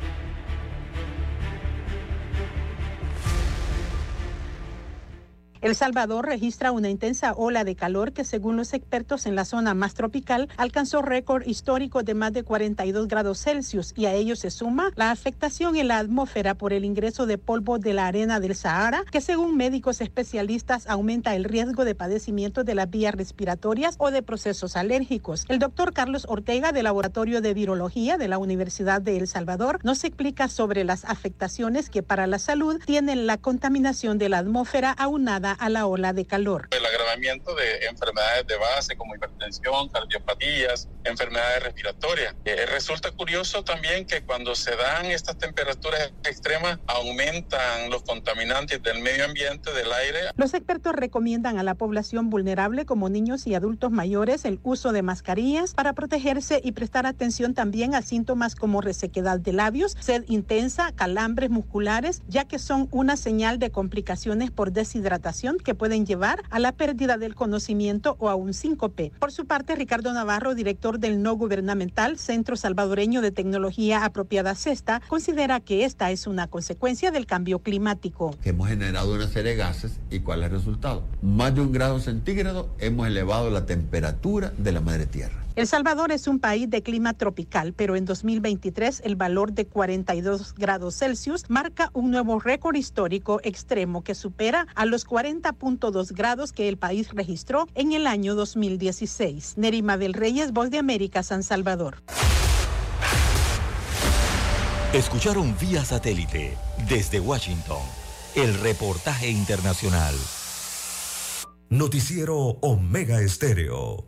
El Salvador registra una intensa ola de calor que según los expertos en la zona más tropical alcanzó récord histórico de más de 42 grados Celsius y a ello se suma la afectación en la atmósfera por el ingreso de polvo de la arena del Sahara que según médicos especialistas aumenta el riesgo de padecimiento de las vías respiratorias o de procesos alérgicos. El doctor Carlos Ortega del Laboratorio de Virología de la Universidad de El Salvador nos explica sobre las afectaciones que para la salud tienen la contaminación de la atmósfera aunada a la ola de calor. El agravamiento de enfermedades de base como hipertensión, cardiopatías, enfermedades respiratorias. Eh, resulta curioso también que cuando se dan estas temperaturas extremas aumentan los contaminantes del medio ambiente, del aire. Los expertos recomiendan a la población vulnerable como niños y adultos mayores el uso de mascarillas para protegerse y prestar atención también a síntomas como resequedad de labios, sed intensa, calambres musculares, ya que son una señal de complicaciones por deshidratación que pueden llevar a la pérdida del conocimiento o a un síncope. Por su parte, Ricardo Navarro, director del no gubernamental Centro Salvadoreño de Tecnología Apropiada CESTA, considera que esta es una consecuencia del cambio climático. Hemos generado una serie de gases y cuál es el resultado. Más de un grado centígrado hemos elevado la temperatura de la madre tierra. El Salvador es un país de clima tropical, pero en 2023 el valor de 42 grados Celsius marca un nuevo récord histórico extremo que supera a los 40.2 grados que el país registró en el año 2016. Nerima del Reyes, Voz de América, San Salvador. Escucharon vía satélite desde Washington el reportaje internacional. Noticiero Omega Estéreo.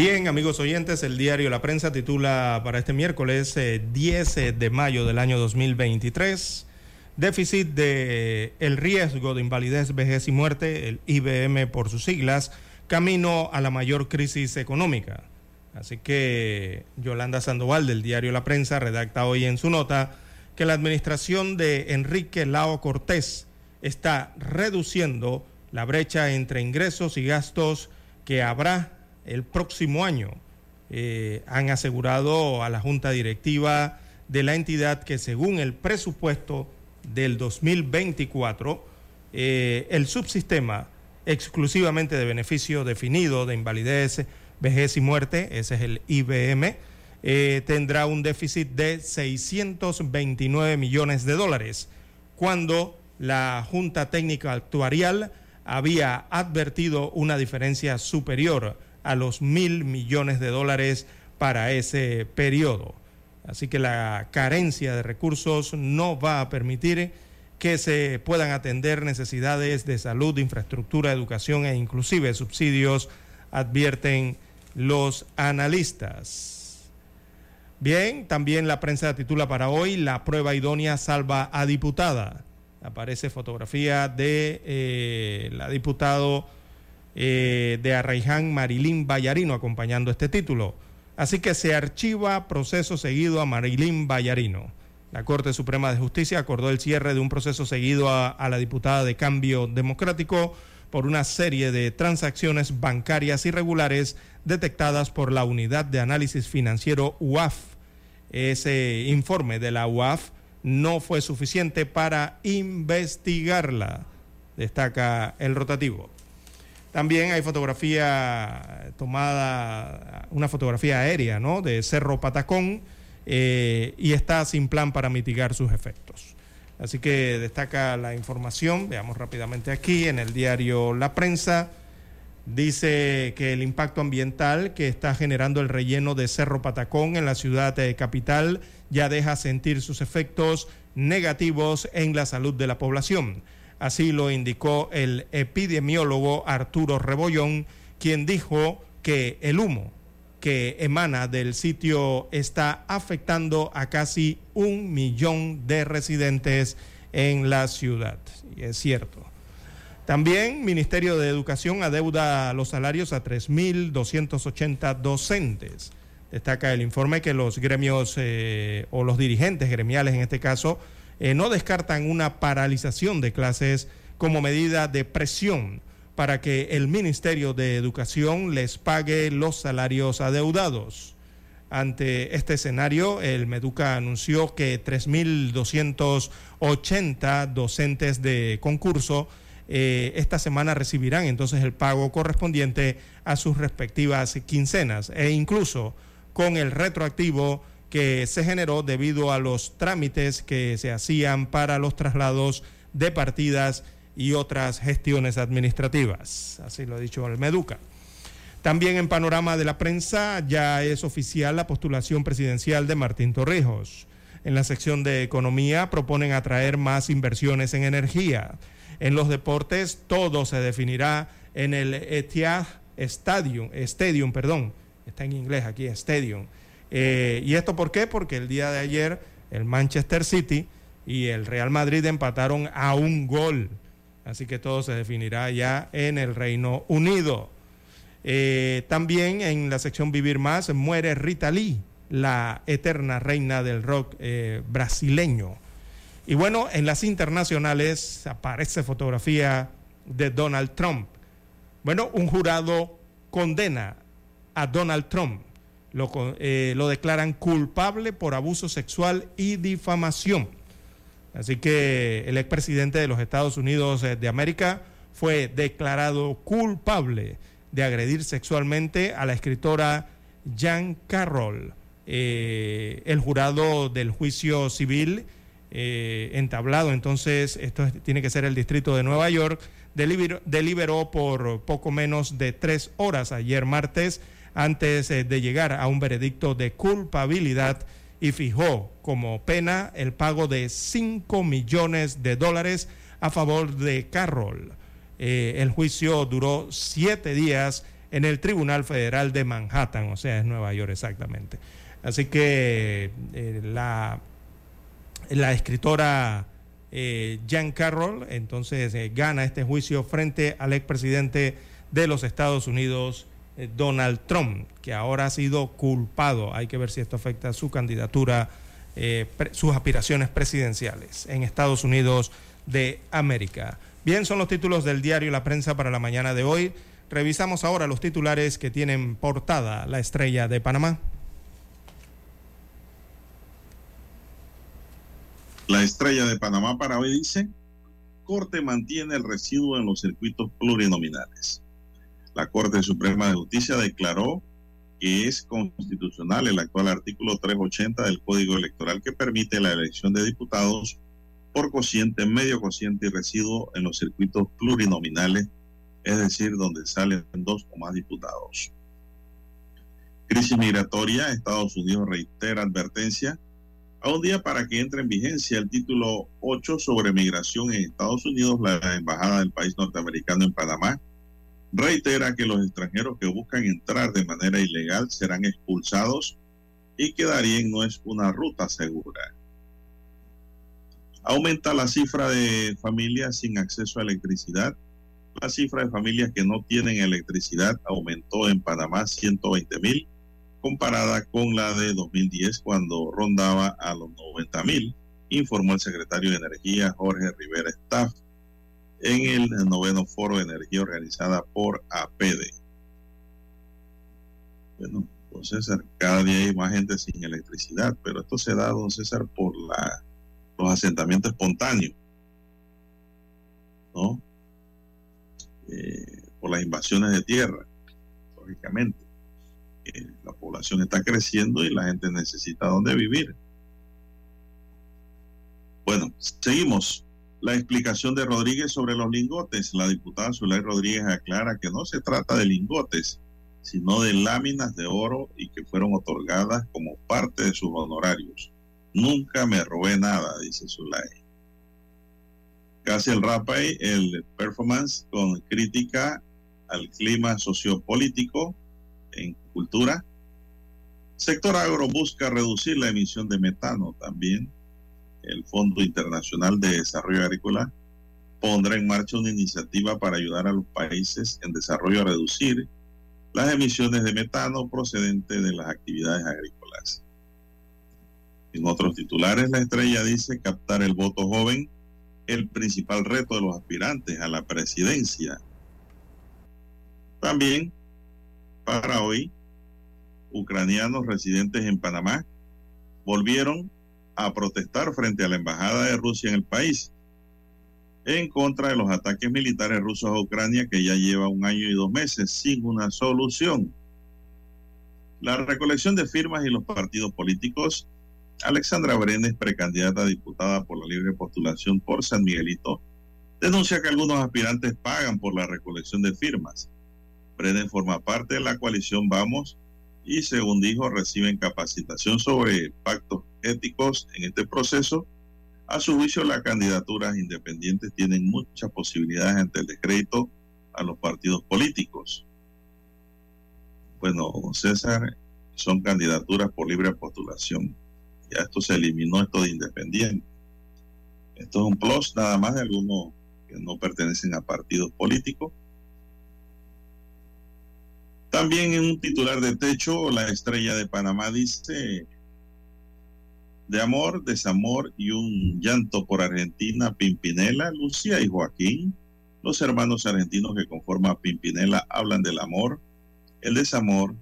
Bien, amigos oyentes, el diario La Prensa titula para este miércoles 10 eh, de mayo del año 2023, déficit de el riesgo de invalidez, vejez y muerte, el IBM por sus siglas, camino a la mayor crisis económica. Así que Yolanda Sandoval del diario La Prensa redacta hoy en su nota que la administración de Enrique Lao Cortés está reduciendo la brecha entre ingresos y gastos que habrá el próximo año. Eh, han asegurado a la Junta Directiva de la entidad que según el presupuesto del 2024, eh, el subsistema exclusivamente de beneficio definido de invalidez, vejez y muerte, ese es el IBM, eh, tendrá un déficit de 629 millones de dólares, cuando la Junta Técnica Actuarial había advertido una diferencia superior a los mil millones de dólares para ese periodo. Así que la carencia de recursos no va a permitir que se puedan atender necesidades de salud, infraestructura, educación e inclusive subsidios, advierten los analistas. Bien, también la prensa titula para hoy, la prueba idónea salva a diputada. Aparece fotografía de eh, la diputado eh, de Arraiján, Marilín Vallarino, acompañando este título. Así que se archiva proceso seguido a Marilín Vallarino. La Corte Suprema de Justicia acordó el cierre de un proceso seguido a, a, la diputada de Cambio Democrático por una serie de transacciones bancarias irregulares detectadas por la Unidad de Análisis Financiero UAF. Ese informe de la UAF no fue suficiente para investigarla, destaca el rotativo. También hay fotografía tomada, una fotografía aérea, ¿no? De Cerro Patacón eh, y está sin plan para mitigar sus efectos. Así que destaca la información, veamos rápidamente aquí en el diario La Prensa. Dice que el impacto ambiental que está generando el relleno de Cerro Patacón en la ciudad de capital ya deja sentir sus efectos negativos en la salud de la población. Así lo indicó el epidemiólogo Arturo Rebollón, quien dijo que el humo que emana del sitio está afectando a casi un millón de residentes en la ciudad. Y es cierto. También Ministerio de Educación adeuda los salarios a 3.280 docentes. Destaca el informe que los gremios eh, o los dirigentes gremiales en este caso eh, no descartan una paralización de clases como medida de presión para que el Ministerio de Educación les pague los salarios adeudados. Ante este escenario, el Meduca anunció que 3.280 docentes de concurso eh, esta semana recibirán entonces el pago correspondiente a sus respectivas quincenas e incluso con el retroactivo que se generó debido a los trámites que se hacían para los traslados de partidas y otras gestiones administrativas. Así lo ha dicho el Meduca. También en panorama de la prensa ya es oficial la postulación presidencial de Martín Torrijos. En la sección de economía proponen atraer más inversiones en energía. En los deportes todo se definirá en el Etihad Stadium, Stadium, perdón, está en inglés aquí, Stadium. Eh, ¿Y esto por qué? Porque el día de ayer el Manchester City y el Real Madrid empataron a un gol Así que todo se definirá ya en el Reino Unido. Eh, también en la sección Vivir Más muere Rita Lee, la eterna reina del rock eh, brasileño. Y bueno, en las internacionales aparece fotografía de Donald Trump. Bueno, un jurado condena a Donald Trump. Lo, eh, lo declaran culpable por abuso sexual y difamación. Así que el expresidente de los Estados Unidos eh, de América fue declarado culpable de agredir sexualmente a la escritora Jan Carroll. Eh, el jurado del juicio civil eh, entablado, entonces esto tiene que ser el distrito de Nueva York, deliberó por poco menos de tres horas ayer martes antes de llegar a un veredicto de culpabilidad y fijó como pena el pago de 5 millones de dólares a favor de Carroll. Eh, el juicio duró siete días en el Tribunal Federal de Manhattan, o sea, es Nueva York exactamente. Así que eh, la, la escritora eh, Jan Carroll entonces gana este juicio frente al expresidente de los Estados Unidos, eh, Donald Trump, que ahora ha sido culpado. Hay que ver si esto afecta a su candidatura, eh, sus aspiraciones presidenciales en Estados Unidos de América. Bien, son los títulos del diario La Prensa para la mañana de hoy. Revisamos ahora los titulares que tienen portada la estrella de Panamá. La estrella de Panamá para hoy dice, Corte mantiene el residuo en los circuitos plurinominales. La Corte Suprema de Justicia declaró que es constitucional el actual artículo 380 del Código Electoral que permite la elección de diputados por cociente, medio cociente y residuo en los circuitos plurinominales, es decir, donde salen dos o más diputados. Crisis migratoria, Estados Unidos reitera advertencia a un día para que entre en vigencia el título 8 sobre migración en Estados Unidos, la embajada del país norteamericano en Panamá reitera que los extranjeros que buscan entrar de manera ilegal serán expulsados y que Darien no es una ruta segura. Aumenta la cifra de familias sin acceso a electricidad. La cifra de familias que no tienen electricidad aumentó en Panamá 120 mil, comparada con la de 2010 cuando rondaba a los 90 mil, informó el secretario de Energía Jorge Rivera Staff en el noveno foro de energía organizada por APD. Bueno, don César, cada día hay más gente sin electricidad, pero esto se da, don César, por la, los asentamientos espontáneos, ¿no? Eh, por las invasiones de tierra, lógicamente. Eh, la población está creciendo y la gente necesita dónde vivir. Bueno, seguimos. La explicación de Rodríguez sobre los lingotes. La diputada Zulay Rodríguez aclara que no se trata de lingotes, sino de láminas de oro y que fueron otorgadas como parte de sus honorarios. Nunca me robé nada, dice Zulay. Casi el Rapay, el performance con crítica al clima sociopolítico en cultura. Sector agro busca reducir la emisión de metano también el Fondo Internacional de Desarrollo Agrícola pondrá en marcha una iniciativa para ayudar a los países en desarrollo a reducir las emisiones de metano procedente de las actividades agrícolas. En otros titulares, la estrella dice captar el voto joven, el principal reto de los aspirantes a la presidencia. También, para hoy, ucranianos residentes en Panamá volvieron a protestar frente a la embajada de Rusia en el país en contra de los ataques militares rusos a Ucrania que ya lleva un año y dos meses sin una solución. La recolección de firmas y los partidos políticos. Alexandra Brenes, precandidata diputada por la libre postulación por San Miguelito, denuncia que algunos aspirantes pagan por la recolección de firmas. Brenes forma parte de la coalición Vamos y, según dijo, reciben capacitación sobre pactos éticos en este proceso. A su juicio, las candidaturas independientes tienen muchas posibilidades ante el descrédito a los partidos políticos. Bueno, César, son candidaturas por libre postulación. Ya esto se eliminó, esto de independiente. Esto es un plus nada más de algunos que no pertenecen a partidos políticos. También en un titular de techo, la estrella de Panamá dice, de amor, desamor y un llanto por Argentina, Pimpinela, Lucía y Joaquín. Los hermanos argentinos que conforman Pimpinela hablan del amor, el desamor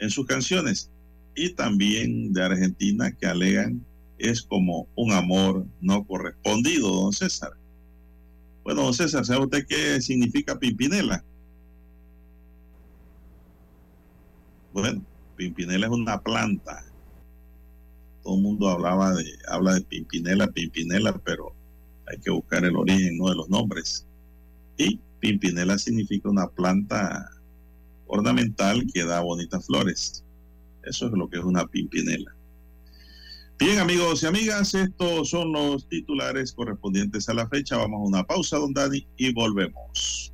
en sus canciones y también de Argentina que alegan es como un amor no correspondido, don César. Bueno, don César, ¿sabe usted qué significa Pimpinela? Bueno, Pimpinela es una planta. Todo el mundo hablaba de, habla de Pimpinela, Pimpinela, pero hay que buscar el origen ¿no? de los nombres. Y Pimpinela significa una planta ornamental que da bonitas flores. Eso es lo que es una Pimpinela. Bien, amigos y amigas, estos son los titulares correspondientes a la fecha. Vamos a una pausa, don Dani, y volvemos.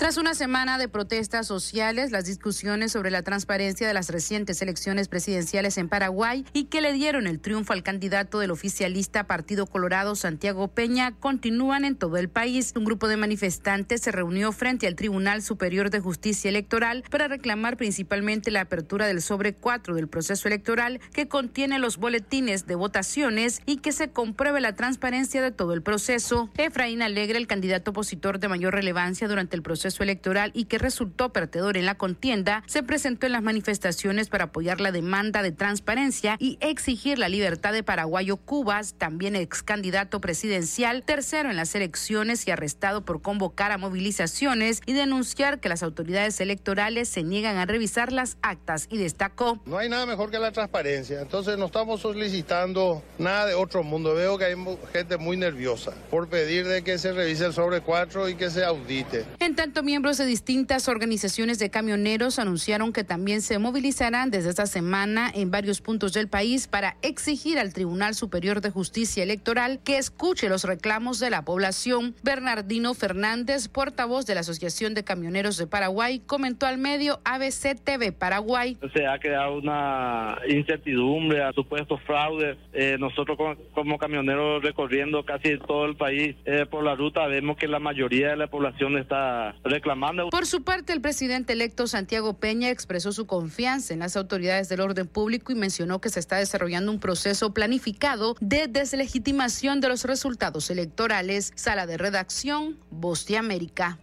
Tras una semana de protestas sociales, las discusiones sobre la transparencia de las recientes elecciones presidenciales en Paraguay y que le dieron el triunfo al candidato del oficialista Partido Colorado, Santiago Peña, continúan en todo el país. Un grupo de manifestantes se reunió frente al Tribunal Superior de Justicia Electoral para reclamar principalmente la apertura del sobre 4 del proceso electoral que contiene los boletines de votaciones y que se compruebe la transparencia de todo el proceso. Efraín Alegre, el candidato opositor de mayor relevancia durante el proceso electoral y que resultó perdedor en la contienda, se presentó en las manifestaciones para apoyar la demanda de transparencia y exigir la libertad de Paraguayo Cubas, también ex candidato presidencial, tercero en las elecciones y arrestado por convocar a movilizaciones y denunciar que las autoridades electorales se niegan a revisar las actas y destacó. No hay nada mejor que la transparencia, entonces no estamos solicitando nada de otro mundo. Veo que hay gente muy nerviosa por pedir de que se revise el sobre 4 y que se audite. En tanto, miembros de distintas organizaciones de camioneros anunciaron que también se movilizarán desde esta semana en varios puntos del país para exigir al Tribunal Superior de Justicia Electoral que escuche los reclamos de la población. Bernardino Fernández, portavoz de la Asociación de Camioneros de Paraguay, comentó al medio ABC TV Paraguay. Se ha creado una incertidumbre a supuestos fraudes. Eh, nosotros como, camioneros recorriendo casi todo el país eh, por la ruta vemos que la mayoría de la población está reclamando. Por su parte, el presidente electo Santiago Peña expresó su confianza en las autoridades del orden público y mencionó que se está desarrollando un proceso planificado de deslegitimación de los resultados electorales. Sala de redacción, Voz de América.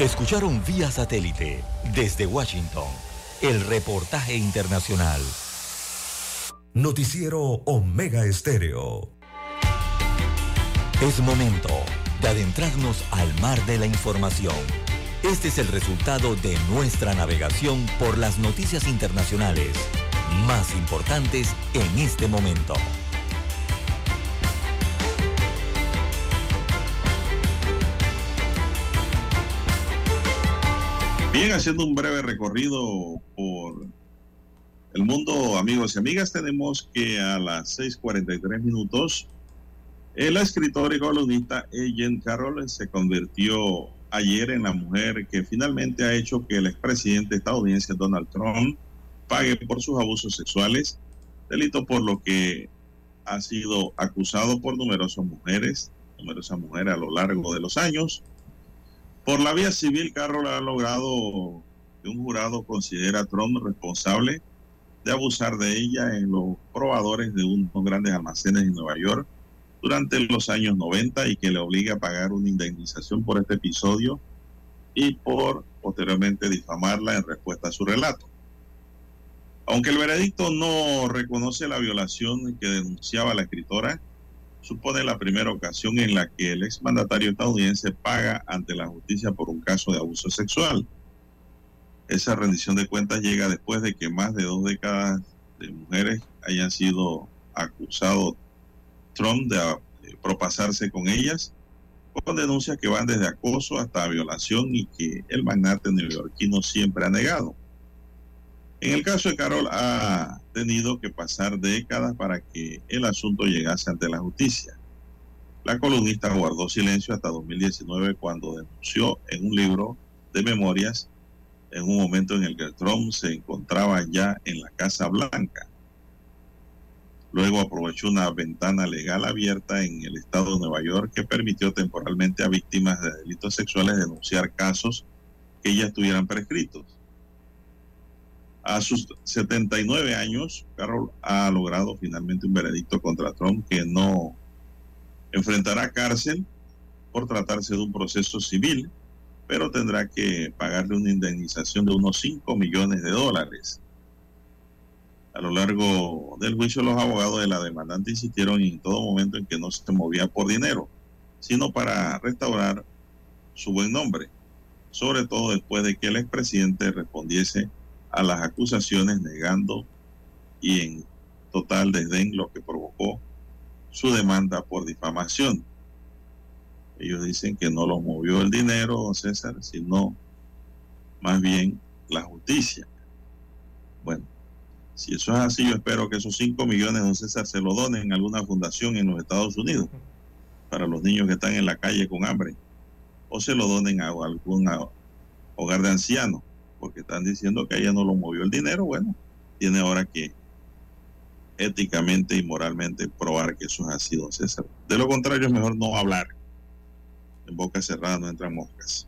Escucharon vía satélite desde Washington el reportaje internacional. Noticiero Omega Estéreo. Es momento de adentrarnos al mar de la información. Este es el resultado de nuestra navegación por las noticias internacionales más importantes en este momento. Bien, haciendo un breve recorrido por el mundo, amigos y amigas, tenemos que a las 6:43 minutos el escritor y columnista Ellen Carroll se convirtió ayer en la mujer que finalmente ha hecho que el expresidente estadounidense Donald Trump pague por sus abusos sexuales, delito por lo que ha sido acusado por numerosas mujeres, numerosas mujeres a lo largo de los años. Por la vía civil, Carroll ha logrado que un jurado considera a Trump responsable de abusar de ella en los probadores de unos grandes almacenes en Nueva York durante los años 90 y que le obliga a pagar una indemnización por este episodio y por posteriormente difamarla en respuesta a su relato. Aunque el veredicto no reconoce la violación que denunciaba la escritora, supone la primera ocasión en la que el exmandatario estadounidense paga ante la justicia por un caso de abuso sexual. Esa rendición de cuentas llega después de que más de dos décadas de mujeres hayan sido acusados Trump de, eh, propasarse con ellas, con denuncias que van desde acoso hasta violación y que el magnate neoyorquino siempre ha negado. En el caso de Carol ha tenido que pasar décadas para que el asunto llegase ante la justicia. La columnista guardó silencio hasta 2019 cuando denunció en un libro de memorias en un momento en el que Trump se encontraba ya en la Casa Blanca. Luego aprovechó una ventana legal abierta en el estado de Nueva York que permitió temporalmente a víctimas de delitos sexuales denunciar casos que ya estuvieran prescritos. A sus 79 años, Carroll ha logrado finalmente un veredicto contra Trump que no enfrentará cárcel por tratarse de un proceso civil, pero tendrá que pagarle una indemnización de unos 5 millones de dólares. A lo largo del juicio, los abogados de la demandante insistieron en todo momento en que no se movía por dinero, sino para restaurar su buen nombre, sobre todo después de que el expresidente respondiese a las acusaciones negando y en total desdén lo que provocó su demanda por difamación. Ellos dicen que no los movió el dinero, César, sino más bien la justicia. Bueno, si eso es así, yo espero que esos 5 millones, don César, se lo donen a alguna fundación en los Estados Unidos para los niños que están en la calle con hambre o se lo donen a algún hogar de ancianos, porque están diciendo que ella no lo movió el dinero, bueno, tiene ahora que éticamente y moralmente probar que eso es así, don César. De lo contrario, es mejor no hablar. En boca cerrada no entran moscas.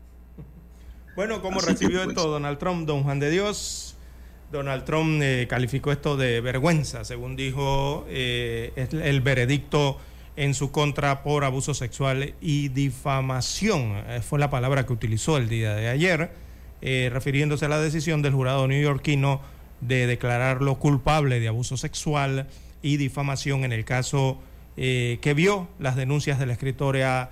Bueno, ¿cómo recibió esto pues, Donald Trump, don Juan de Dios? Donald Trump eh, calificó esto de vergüenza, según dijo eh, el veredicto en su contra por abuso sexual y difamación. Eh, fue la palabra que utilizó el día de ayer, refiriéndose a la decisión del jurado neoyorquino de declararlo culpable de abuso sexual y difamación en el caso que vio las denuncias de la escritora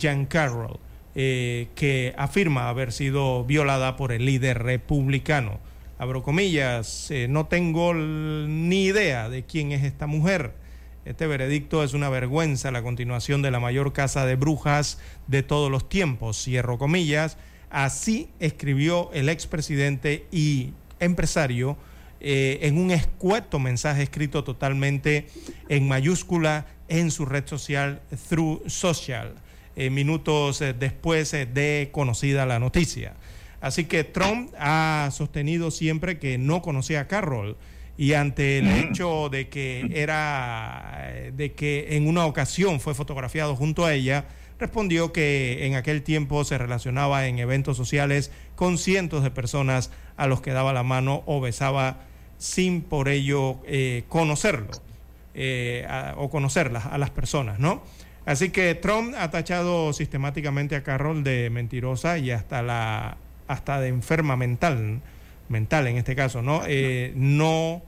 Jan Carroll, que afirma haber sido violada por el líder republicano abro comillas, eh, no tengo ni idea de quién es esta mujer. Este veredicto es una vergüenza, la continuación de la mayor casa de brujas de todos los tiempos, cierro comillas. Así escribió el expresidente y empresario eh, en un escueto mensaje escrito totalmente en mayúscula en su red social Through Social, eh, minutos después de conocida la noticia. Así que Trump ha sostenido siempre que no conocía a Carroll y ante el hecho de que era de que en una ocasión fue fotografiado junto a ella, respondió que en aquel tiempo se relacionaba en eventos sociales con cientos de personas a los que daba la mano o besaba sin por ello eh, conocerlo eh, o conocerlas a las personas, ¿no? Así que Trump ha tachado sistemáticamente a Carroll de mentirosa y hasta la hasta de enferma mental, mental en este caso, ¿no? Eh, no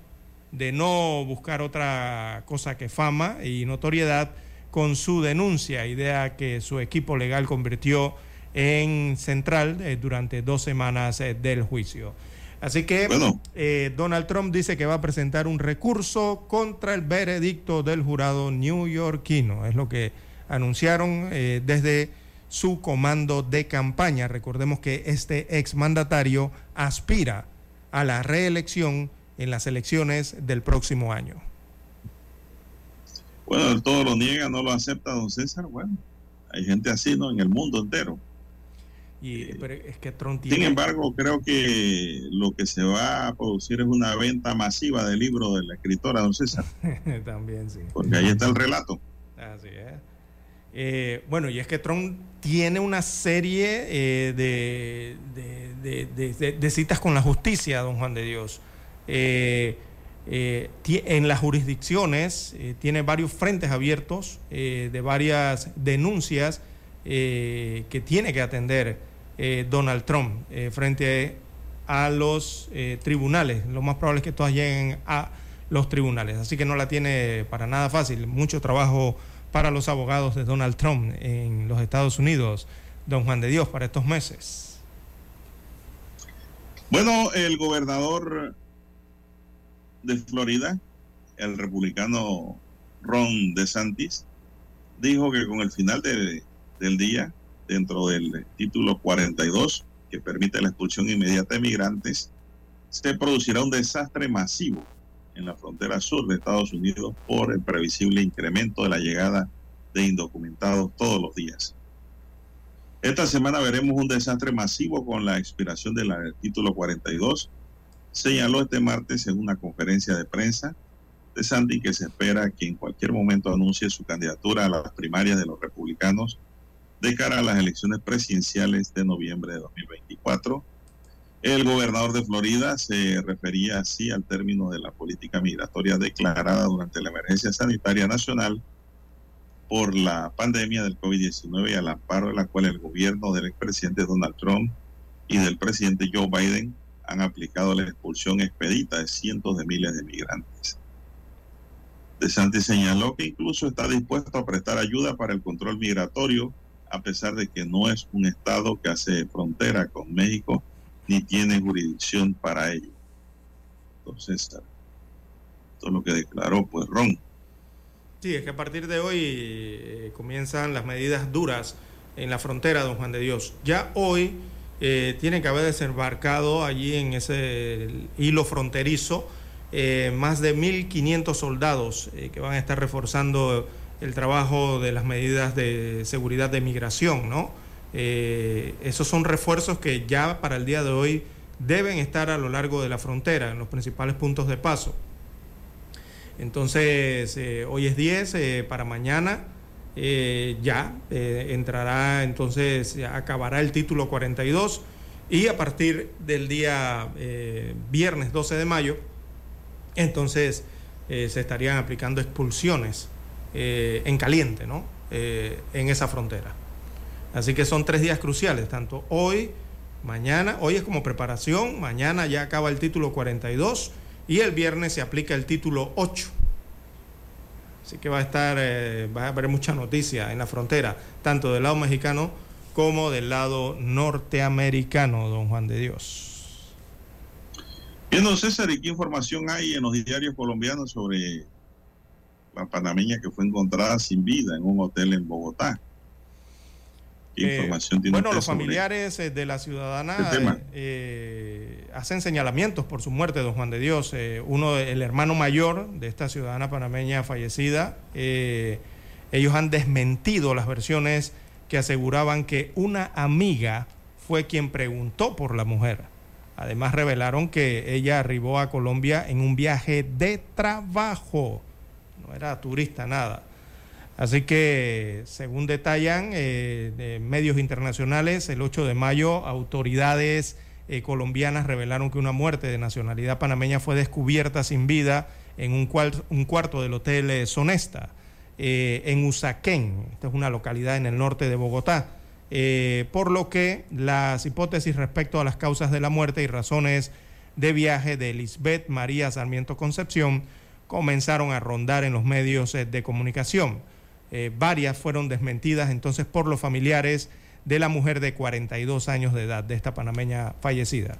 de no buscar otra cosa que fama y notoriedad con su denuncia, idea que su equipo legal convirtió en central eh, durante dos semanas eh, del juicio. Así que Donald Trump dice que va a presentar un recurso contra el veredicto del jurado newyorkino. Es lo que anunciaron desde su comando de campaña. Recordemos que este exmandatario aspira a la reelección en las elecciones del próximo año. Bueno, todo lo niega, no lo acepta don César. Bueno, hay gente así, ¿no? En el mundo entero. Y, eh, es que Sin embargo, creo que lo que se va a producir es una venta masiva del libro de la escritora, don César. También, sí. Porque ahí está el relato. Así es. Eh, bueno, y es que Trump tiene una serie eh, de, citas con la justicia, don Juan de Dios. Eh, en las jurisdicciones tiene varios frentes abiertos de varias denuncias que tiene que atender Donald Trump frente a los tribunales. Lo más probable es que todas lleguen a los tribunales. Así que no la tiene para nada fácil. Mucho trabajo para los abogados de Donald Trump en los Estados Unidos, don Juan de Dios, para estos meses? Bueno, el gobernador de Florida, el republicano Ron DeSantis, dijo que con el final del día, dentro del título 42, que permite la expulsión inmediata de migrantes, se producirá un desastre masivo en la frontera sur de Estados Unidos por el previsible incremento de la llegada de indocumentados todos los días. Esta semana veremos un desastre masivo con la expiración del título 42, señaló este martes en una conferencia de prensa de Sandy que se espera que en cualquier momento anuncie su candidatura a las primarias de los republicanos de cara a las elecciones presidenciales de noviembre de 2024 el gobernador de Florida se refería así al término de la política migratoria declarada durante la emergencia sanitaria nacional por la pandemia del COVID-19 y al amparo de la cual el gobierno del expresidente Donald Trump y del presidente Joe Biden han aplicado la expulsión expedita de cientos de miles de migrantes. De Santi señaló que incluso está dispuesto a prestar ayuda para el control migratorio, a pesar de que no es un estado que hace frontera con México ni tiene jurisdicción para ello. Entonces, esto es lo que declaró pues Ron. Sí, es que a partir de hoy eh, comienzan las medidas duras en la frontera, don Juan de Dios. Ya hoy eh, tiene que haber desembarcado allí en ese hilo fronterizo eh, más de 1.500 soldados que van a estar reforzando el trabajo de las medidas de seguridad de migración, ¿no? Eh, esos son refuerzos que ya para el día de hoy deben estar a lo largo de la frontera, en los principales puntos de paso. Entonces, eh, hoy es 10, eh, para mañana ya entrará, entonces acabará el título 42 y a partir del día viernes 12 de mayo, entonces se estarían aplicando expulsiones en caliente, ¿no? en esa frontera. Así que son tres días cruciales, tanto hoy, mañana, hoy es como preparación, mañana ya acaba el título 42 y el viernes se aplica el título 8. Así que va a estar, eh, va a haber mucha noticia en la frontera, tanto del lado mexicano como del lado norteamericano, don Juan de Dios. Bien, don César, ¿y qué información hay en los diarios colombianos sobre la panameña que fue encontrada sin vida en un hotel en Bogotá? Eh, bueno, los familiares eh, de la ciudadana eh, hacen señalamientos por su muerte, don Juan de Dios. uno, el hermano mayor de esta ciudadana panameña fallecida, ellos han desmentido las versiones que aseguraban que una amiga fue quien preguntó por la mujer. Además revelaron que ella arribó a Colombia en un viaje de trabajo, no era turista, nada. Así que, según detallan eh, medios internacionales, el 8 de mayo autoridades eh, colombianas revelaron que una muerte de nacionalidad panameña fue descubierta sin vida en un, un cuarto del Hotel eh, Sonesta, en Usaquén. Esta es una localidad en el norte de Bogotá. por lo que las hipótesis respecto a las causas de la muerte y razones de viaje de Lisbeth María Sarmiento Concepción comenzaron a rondar en los medios de comunicación. Eh, varias fueron desmentidas entonces por los familiares de la mujer de 42 años de edad, de esta panameña fallecida.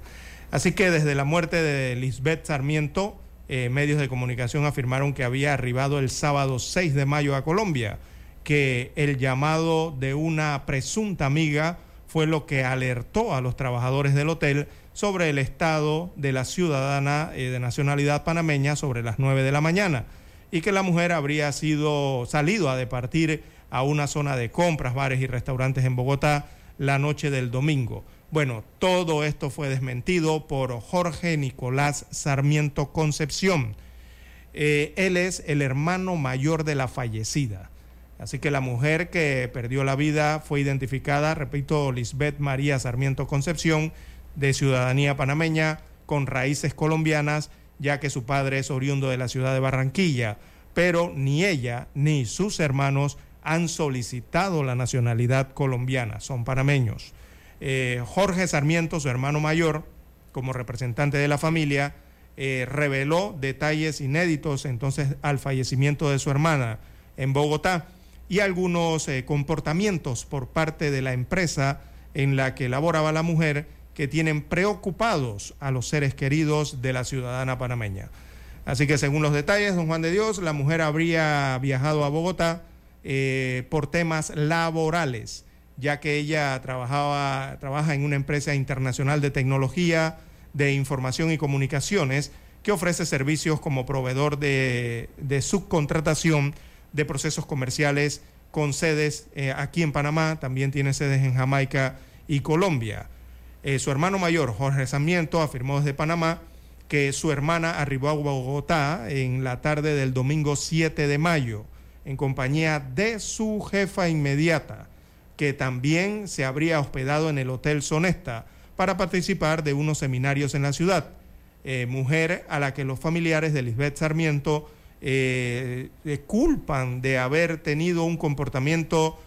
Así que desde la muerte de Lisbeth Sarmiento, eh, medios de comunicación afirmaron que había arribado el sábado 6 de mayo a Colombia, que el llamado de una presunta amiga fue lo que alertó a los trabajadores del hotel sobre el estado de la ciudadana eh, de nacionalidad panameña sobre las 9 de la mañana y que la mujer habría sido salido a departir a una zona de compras, bares y restaurantes en Bogotá la noche del domingo. Bueno, todo esto fue desmentido por Jorge Nicolás Sarmiento Concepción. Eh, él es el hermano mayor de la fallecida. Así que la mujer que perdió la vida fue identificada, repito, Lisbeth María Sarmiento Concepción, de ciudadanía panameña, con raíces colombianas ya que su padre es oriundo de la ciudad de Barranquilla, pero ni ella ni sus hermanos han solicitado la nacionalidad colombiana, son panameños. Eh, Jorge Sarmiento, su hermano mayor, como representante de la familia, eh, reveló detalles inéditos entonces al fallecimiento de su hermana en Bogotá y algunos eh, comportamientos por parte de la empresa en la que laboraba la mujer que tienen preocupados a los seres queridos de la ciudadana panameña. Así que según los detalles, don Juan de Dios, la mujer habría viajado a Bogotá eh, por temas laborales, ya que ella trabajaba, trabaja en una empresa internacional de tecnología, de información y comunicaciones, que ofrece servicios como proveedor de, subcontratación de procesos comerciales con sedes eh, aquí en Panamá, también tiene sedes en Jamaica y Colombia. Eh, su hermano mayor, Jorge Sarmiento, afirmó desde Panamá que su hermana arribó a Bogotá en la tarde del domingo 7 de mayo en compañía de su jefa inmediata, que también se habría hospedado en el Hotel Sonesta para participar de unos seminarios en la ciudad. Eh, mujer a la que los familiares de Lisbeth Sarmiento eh, culpan de haber tenido un comportamiento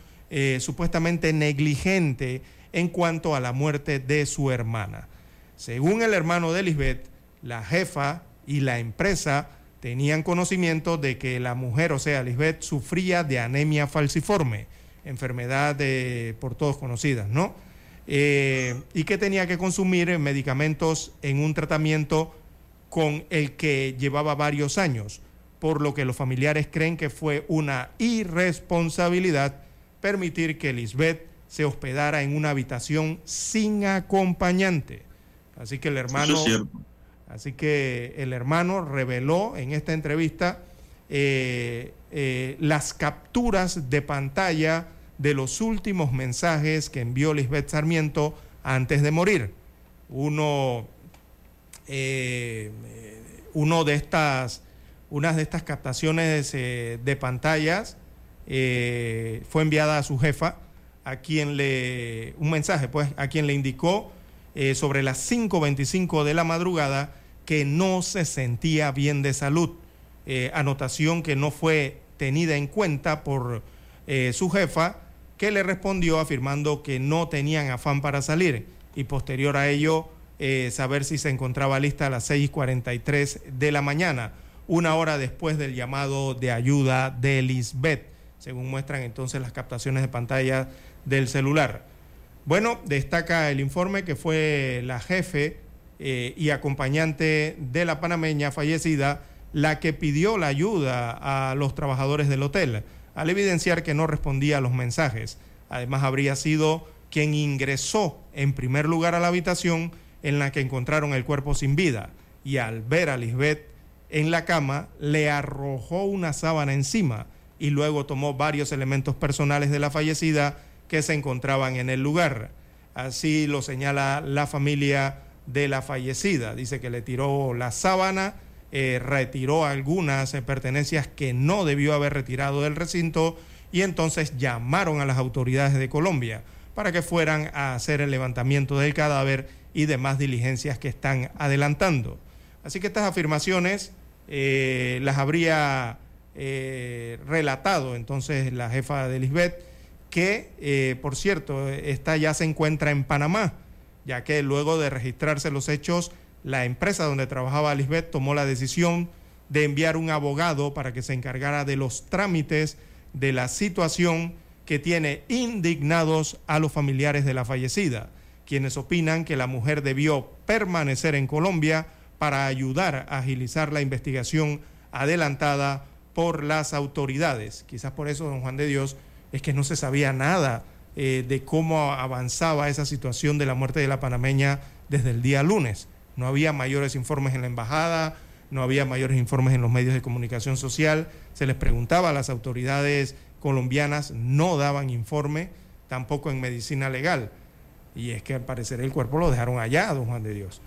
supuestamente negligente en cuanto a la muerte de su hermana. Según el hermano de Lisbeth, la jefa y la empresa tenían conocimiento de que la mujer, o sea, Lisbeth, sufría de anemia falciforme, enfermedad por todos conocida, ¿no? Eh, y que tenía que consumir medicamentos en un tratamiento con el que llevaba varios años, por lo que los familiares creen que fue una irresponsabilidad permitir que Lisbeth se hospedara en una habitación sin acompañante. Así que el hermano, así que el hermano reveló en esta entrevista eh, eh, las capturas de pantalla de los últimos mensajes que envió Lisbeth Sarmiento antes de morir. Uno, eh, uno de estas, unas de estas captaciones de pantallas fue enviada a su jefa, a quien le, un mensaje pues, a quien le indicó sobre las 5.25 de la madrugada que no se sentía bien de salud. anotación que no fue tenida en cuenta por su jefa, que le respondió afirmando que no tenían afán para salir y posterior a ello eh, saber si se encontraba lista a las 6.43 de la mañana, una hora después del llamado de ayuda de Lisbeth, según muestran entonces las captaciones de pantalla del celular. Bueno, destaca el informe que fue la jefe eh, y acompañante de la panameña fallecida la que pidió la ayuda a los trabajadores del hotel, al evidenciar que no respondía a los mensajes. Además, habría sido quien ingresó en primer lugar a la habitación en la que encontraron el cuerpo sin vida y al ver a Lisbeth en la cama le arrojó una sábana encima y luego tomó varios elementos personales de la fallecida que se encontraban en el lugar. Así lo señala la familia de la fallecida. Dice que le tiró la sábana, eh, retiró algunas eh, pertenencias que no debió haber retirado del recinto y entonces llamaron a las autoridades de Colombia para que fueran a hacer el levantamiento del cadáver y demás diligencias que están adelantando. Así que estas afirmaciones eh, las habría relatado entonces la jefa de Lisbeth, que eh, por cierto, esta ya se encuentra en Panamá, ya que luego de registrarse los hechos, la empresa donde trabajaba Lisbeth tomó la decisión de enviar un abogado para que se encargara de los trámites de la situación que tiene indignados a los familiares de la fallecida, quienes opinan que la mujer debió permanecer en Colombia para ayudar a agilizar la investigación adelantada por las autoridades. Quizás por eso, don Juan de Dios, es que no se sabía nada eh, de cómo avanzaba esa situación de la muerte de la panameña desde el día lunes. No había mayores informes en la embajada, no había mayores informes en los medios de comunicación social. Se les preguntaba a las autoridades colombianas no daban informe, tampoco en medicina legal. Y es que al parecer el cuerpo lo dejaron allá, don Juan de Dios.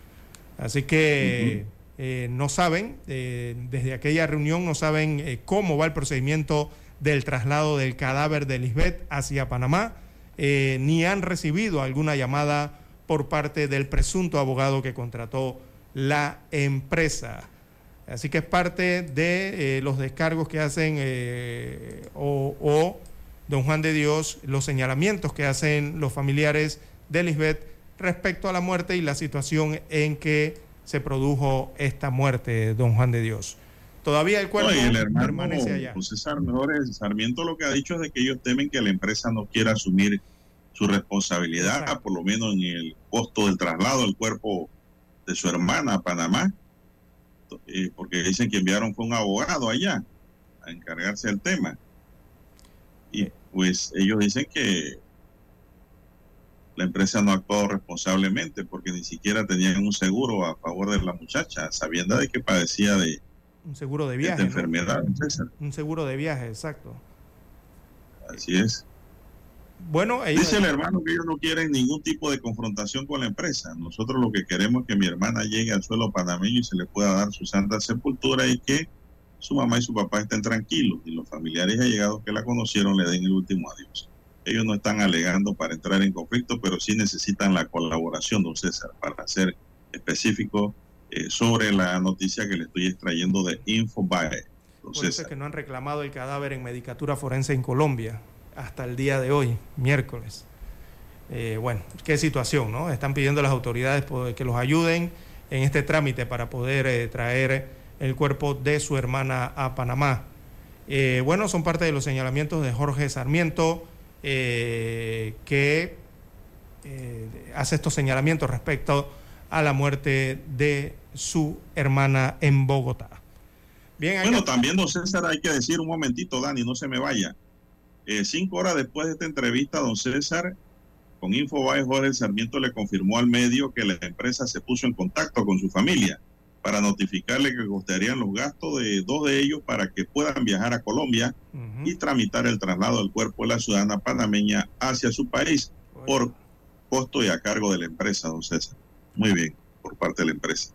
Así que eh, no saben, eh, desde aquella reunión no saben cómo va el procedimiento del traslado del cadáver de Lisbeth hacia Panamá, ni han recibido alguna llamada por parte del presunto abogado que contrató la empresa. Así que es parte de eh, los descargos que hacen eh, o, don Juan de Dios, los señalamientos que hacen los familiares de Lisbeth respecto a la muerte y la situación en que se produjo esta muerte, don Juan de Dios. Todavía el cuerpo permanece allá. José Sarmiento lo que ha dicho es de que ellos temen que la empresa no quiera asumir su responsabilidad, por lo menos en el costo del traslado del cuerpo de su hermana a Panamá eh, porque dicen que enviaron con un abogado allá a encargarse del tema. Y pues ellos dicen que la empresa no ha actuado responsablemente porque ni siquiera tenían un seguro a favor de la muchacha, sabiendo de que padecía de un seguro de viaje, enfermedad. Un seguro de viaje, exacto. Así es. Bueno, dice el hermano que ellos no quieren ningún tipo de confrontación con la empresa. Nosotros lo que queremos es que mi hermana llegue al suelo panameño y se le pueda dar su santa sepultura y que su mamá y su papá estén tranquilos y los familiares allegados que la conocieron le den el último adiós. Ellos no están alegando para entrar en conflicto, pero sí necesitan la colaboración, don César, para ser específico eh, sobre la noticia que le estoy extrayendo de Infobae. Por eso es que no han reclamado el cadáver en medicatura forense en Colombia hasta el día de hoy, miércoles. Eh, bueno, qué situación, ¿no? Están pidiendo a las autoridades que los ayuden en este trámite para poder eh, traer el cuerpo de su hermana a Panamá. Eh, bueno, son parte de los señalamientos de Jorge Sarmiento, que hace estos señalamientos respecto a la muerte de su hermana en Bogotá. Bien, bueno, también, don César, hay que decir un momentito, Dani, no se me vaya. Eh, cinco horas después de esta entrevista, don César, con Infobae, Jorge Sarmiento le confirmó al medio que la empresa se puso en contacto con su familia para notificarle que costarían los gastos de dos de ellos para que puedan viajar a Colombia y tramitar el traslado del cuerpo de la ciudadana panameña hacia su país por costo y a cargo de la empresa, don César. Muy bien, por parte de la empresa.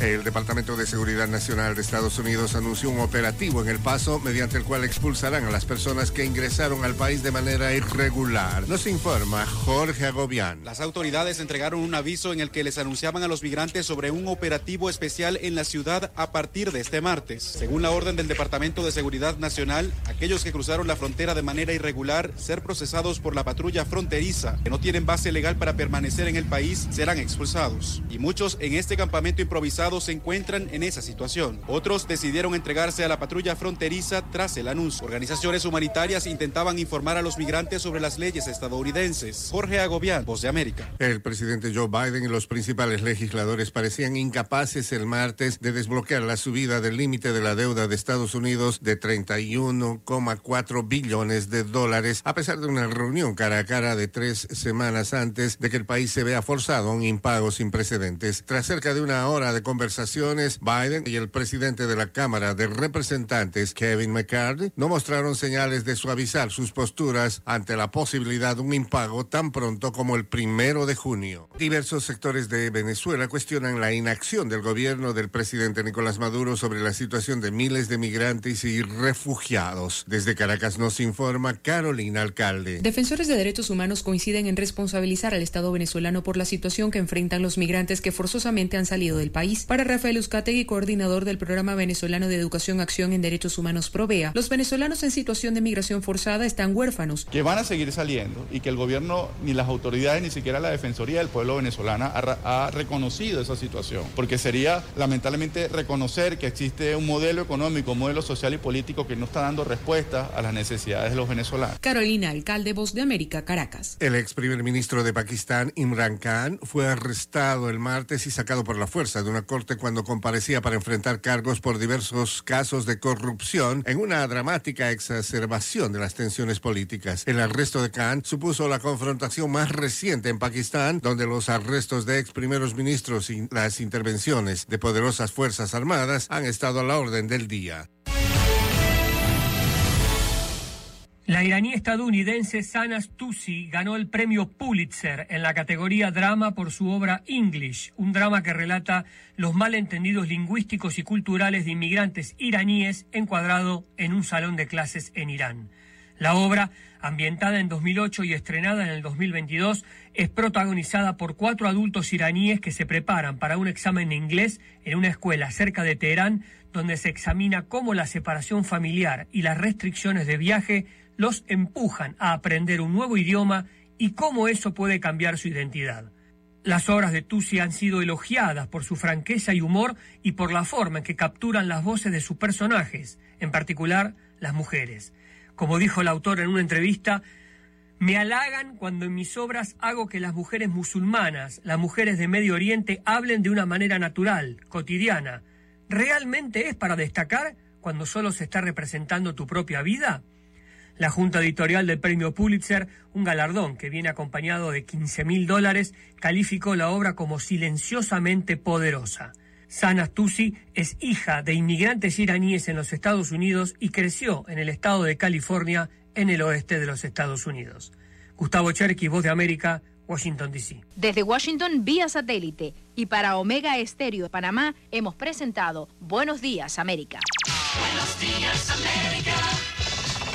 El Departamento de Seguridad Nacional de Estados Unidos anunció un operativo en El Paso mediante el cual expulsarán a las personas que ingresaron al país de manera irregular. Nos informa Jorge Agobián. Las autoridades entregaron un aviso en el que les anunciaban a los migrantes sobre un operativo especial en la ciudad a partir de este martes. Según la orden del Departamento de Seguridad Nacional, aquellos que cruzaron la frontera de manera irregular ser procesados por la patrulla fronteriza, que no tienen base legal para permanecer en el país, serán expulsados. Y muchos en este campamento improvisado se encuentran en esa situación. Otros decidieron entregarse a la patrulla fronteriza tras el anuncio. Organizaciones humanitarias intentaban informar a los migrantes sobre las leyes estadounidenses. Jorge Agobián, Voz de América. El presidente Joe Biden y los principales legisladores parecían incapaces el martes de desbloquear la subida del límite de la deuda de Estados Unidos de 31,4 billones de dólares, a pesar de una reunión cara a cara de tres semanas antes de que el país se vea forzado a un impago sin precedentes. Tras cerca de una hora de conversaciones, Biden y el presidente de la Cámara de Representantes, Kevin McCarthy, no mostraron señales de suavizar sus posturas ante la posibilidad de un impago tan pronto como el primero de junio. Diversos sectores de Venezuela cuestionan la inacción del gobierno del presidente Nicolás Maduro sobre la situación de miles de migrantes y refugiados. Desde Caracas nos informa Carolina Alcalde. Defensores de derechos humanos coinciden en responsabilizar al Estado venezolano por la situación que enfrentan los migrantes que forzosamente han salido del país. Para Rafael Uzcategui, coordinador del Programa Venezolano de Educación Acción en Derechos Humanos Provea, los venezolanos en situación de migración forzada están huérfanos. Que van a seguir saliendo y que el gobierno, ni las autoridades, ni siquiera la Defensoría del Pueblo venezolana ha, ha reconocido esa situación. Porque sería lamentablemente reconocer que existe un modelo económico, un modelo social y político que no está dando respuesta a las necesidades de los venezolanos. Carolina, alcalde Voz de América, Caracas. El ex primer ministro de Pakistán, Imran Khan, fue arrestado el martes y sacado por la fuerza de una corte cuando comparecía para enfrentar cargos por diversos casos de corrupción en una dramática exacerbación de las tensiones políticas. El arresto de Khan supuso la confrontación más reciente en Pakistán, donde los arrestos de ex primeros ministros y las intervenciones de poderosas fuerzas armadas han estado a la orden del día. La iraní estadounidense Sanas Tusi ganó el premio Pulitzer en la categoría drama por su obra English, un drama que relata los malentendidos lingüísticos y culturales de inmigrantes iraníes encuadrado en un salón de clases en Irán. La obra, ambientada en 2008 y estrenada en el 2022, es protagonizada por cuatro adultos iraníes que se preparan para un examen de inglés en una escuela cerca de Teherán, donde se examina cómo la separación familiar y las restricciones de viaje los empujan a aprender un nuevo idioma y cómo eso puede cambiar su identidad. Las obras de Tusi han sido elogiadas por su franqueza y humor y por la forma en que capturan las voces de sus personajes, en particular las mujeres. Como dijo el autor en una entrevista, me halagan cuando en mis obras hago que las mujeres musulmanas, las mujeres de Medio Oriente, hablen de una manera natural, cotidiana. ¿Realmente es para destacar cuando solo se está representando tu propia vida? La Junta Editorial del Premio Pulitzer, un galardón que viene acompañado de 15 mil dólares, calificó la obra como silenciosamente poderosa. Sana Tusi es hija de inmigrantes iraníes en los Estados Unidos y creció en el estado de California, en el oeste de los Estados Unidos. Gustavo Cherky, Voz de América, Washington, D.C. Desde Washington vía satélite y para Omega Estéreo de Panamá hemos presentado Buenos Días América. Buenos días, América.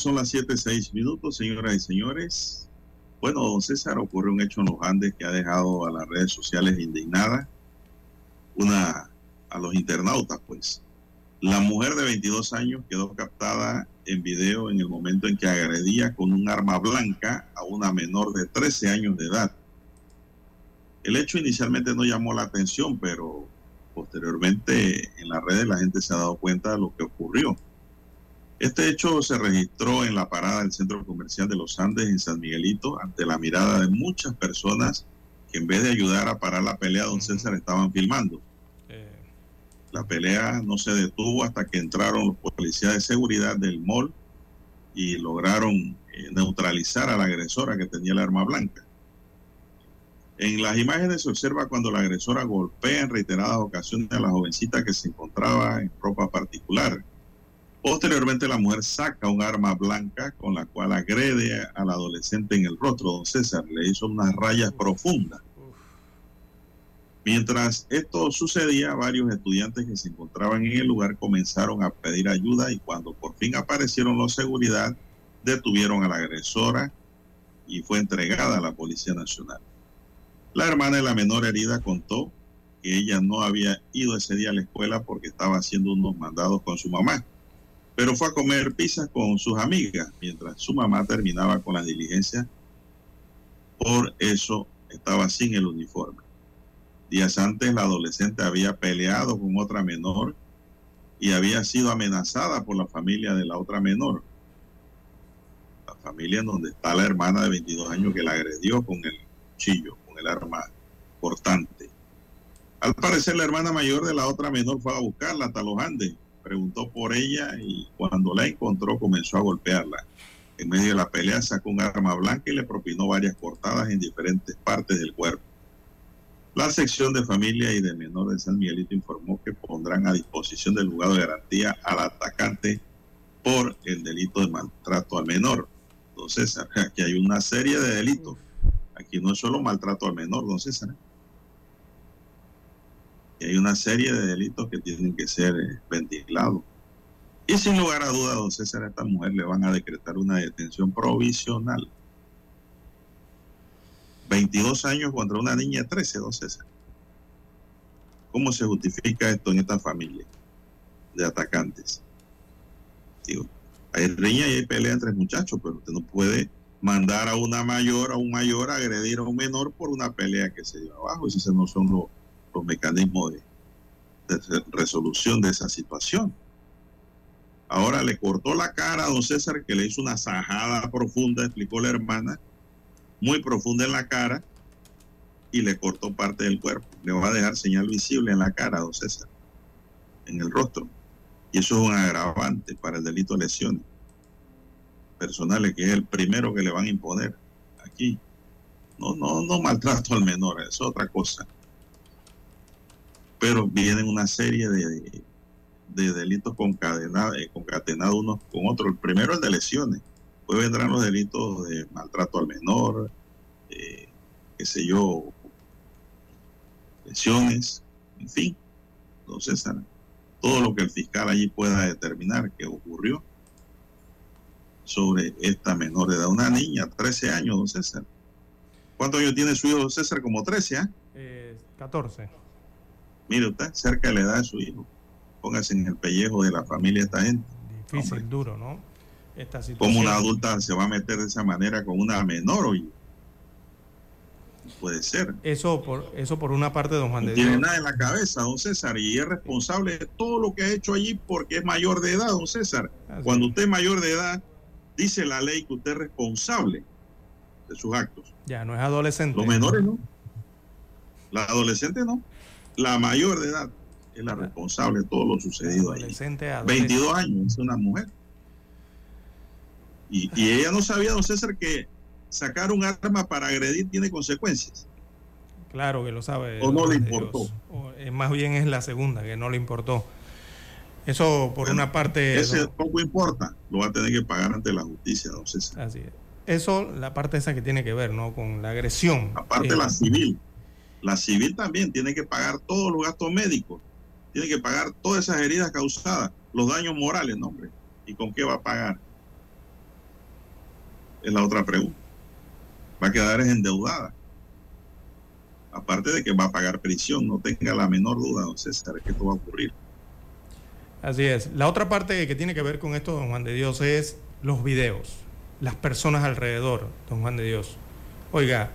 Son las 7, 6 minutos, señoras y señores. Bueno, don César, ocurre un hecho en los Andes que ha dejado a las redes sociales indignadas, una a los internautas, pues. La mujer de 22 años quedó captada en video en el momento en que agredía con un arma blanca a una menor de 13 años de edad. El hecho inicialmente no llamó la atención, pero posteriormente en las redes la gente se ha dado cuenta de lo que ocurrió. Este hecho se registró en la parada del centro comercial de los Andes en San Miguelito ante la mirada de muchas personas que en vez de ayudar a parar la pelea, don César estaban filmando. La pelea no se detuvo hasta que entraron los policías de seguridad del mall y lograron eh, neutralizar a la agresora que tenía el arma blanca. En las imágenes se observa cuando la agresora golpea en reiteradas ocasiones a la jovencita que se encontraba en ropa particular. Posteriormente la mujer saca un arma blanca con la cual agrede al adolescente en el rostro. Don César le hizo unas rayas profundas. Mientras esto sucedía, varios estudiantes que se encontraban en el lugar comenzaron a pedir ayuda y cuando por fin aparecieron los seguridad, detuvieron a la agresora y fue entregada a la Policía Nacional. La hermana de la menor herida contó que ella no había ido ese día a la escuela porque estaba haciendo unos mandados con su mamá, pero fue a comer pizza con sus amigas mientras su mamá terminaba con las diligencias. Por eso estaba sin el uniforme. Días antes la adolescente había peleado con otra menor y había sido amenazada por la familia de la otra menor. La familia en donde está la hermana de 22 años que la agredió con el cuchillo, con el arma cortante. Al parecer la hermana mayor de la otra menor fue a buscarla hasta los Andes, preguntó por ella y cuando la encontró comenzó a golpearla. En medio de la pelea sacó un arma blanca y le propinó varias cortadas en diferentes partes del cuerpo. La sección de familia y de menor de San Miguelito informó que pondrán a disposición del lugar de garantía al atacante por el delito de maltrato al menor. César, aquí hay una serie de delitos. Aquí no es solo maltrato al menor, don César. Y hay una serie de delitos que tienen que ser eh, ventilados. Y sin lugar a duda, don César, a esta mujer le van a decretar una detención provisional. 22 años contra una niña de 13, don César. ¿Cómo se justifica esto en esta familia de atacantes? Digo, hay riña y hay pelea entre muchachos, pero usted no puede mandar a una mayor, a un mayor a agredir a un menor por una pelea que se dio abajo. Esos no son los, los mecanismos de, resolución de esa situación. Ahora le cortó la cara a don César, que le hizo una sajada profunda, explicó la hermana, muy profunda en la cara, y le cortó parte del cuerpo. Le va a dejar señal visible en la cara, don César, en el rostro. Y eso es un agravante para el delito de lesiones personales, que es el primero que le van a imponer aquí. No, no, no maltrato al menor, es otra cosa. Pero vienen una serie de, de delitos concadenados, eh, concatenados unos con otros. El primero es de lesiones. Después vendrán los delitos de maltrato al menor, eh, qué sé yo, lesiones, en fin. Entonces, todo lo que el fiscal allí pueda determinar que ocurrió sobre esta menor de edad. Una niña, 13 años, don César. ¿Cuántos años tiene su hijo, don César? Como 13, ¿ah? Eh, 14. Mire usted, cerca de la edad de su hijo. Póngase en el pellejo de la familia esta gente. Difícil, Hombre. duro, ¿no? Esta situación. ¿Cómo una adulta se va a meter de esa manera con una menor, oye? puede ser. Eso por, eso por una parte, don Juan no de tiene Dios. nada en la cabeza, don César, y es responsable de todo lo que ha hecho allí porque es mayor de edad, don César. Cuando usted es mayor de edad, dice la ley que usted es responsable de sus actos. Ya, no es adolescente. Los menores no. La adolescente no. La mayor de edad es la responsable de todo lo sucedido ahí. Adolescente, adolescente. 22 años, es una mujer. Y, y ella no sabía, don César, que sacar un arma para agredir tiene consecuencias. Claro que lo sabe. ¿O no le importó? O, eh, más bien es la segunda, que no le importó. Eso por una parte. Ese don- poco importa, lo va a tener que pagar ante la justicia, don César. Así es. Eso, la parte esa que tiene que ver, ¿no? Con la agresión. Aparte Eh, la civil. La civil también tiene que pagar todos los gastos médicos. Tiene que pagar todas esas heridas causadas, los daños morales, no, hombre. ¿Y con qué va a pagar? Es la otra pregunta. Va a quedar endeudada. Aparte de que va a pagar prisión, no tenga la menor duda, don César, que esto va a ocurrir. Así es. La otra parte que tiene que ver con esto, don Juan de Dios, es los videos, las personas alrededor, don Juan de Dios. Oiga,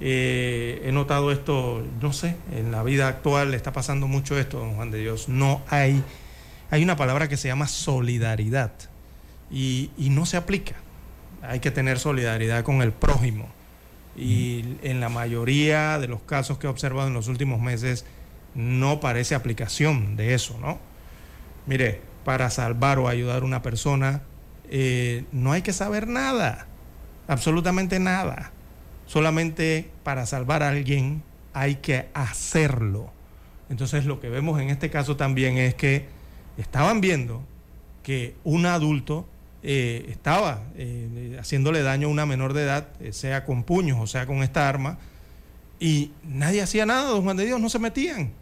eh, he notado esto, no sé, en la vida actual está pasando mucho esto, don Juan de Dios. No hay, hay una palabra que se llama solidaridad y, y no se aplica. Hay que tener solidaridad con el prójimo. Y en la mayoría de los casos que he observado en los últimos meses, no parece aplicación de eso, ¿no? Mire, para salvar o ayudar a una persona, eh, no hay que saber nada, absolutamente nada. Solamente para salvar a alguien hay que hacerlo. Entonces lo que vemos en este caso también es que estaban viendo que un adulto eh, estaba eh, haciéndole daño a una menor de edad, eh, sea con puños o sea con esta arma, y nadie hacía nada, don Juan de Dios, no se metían.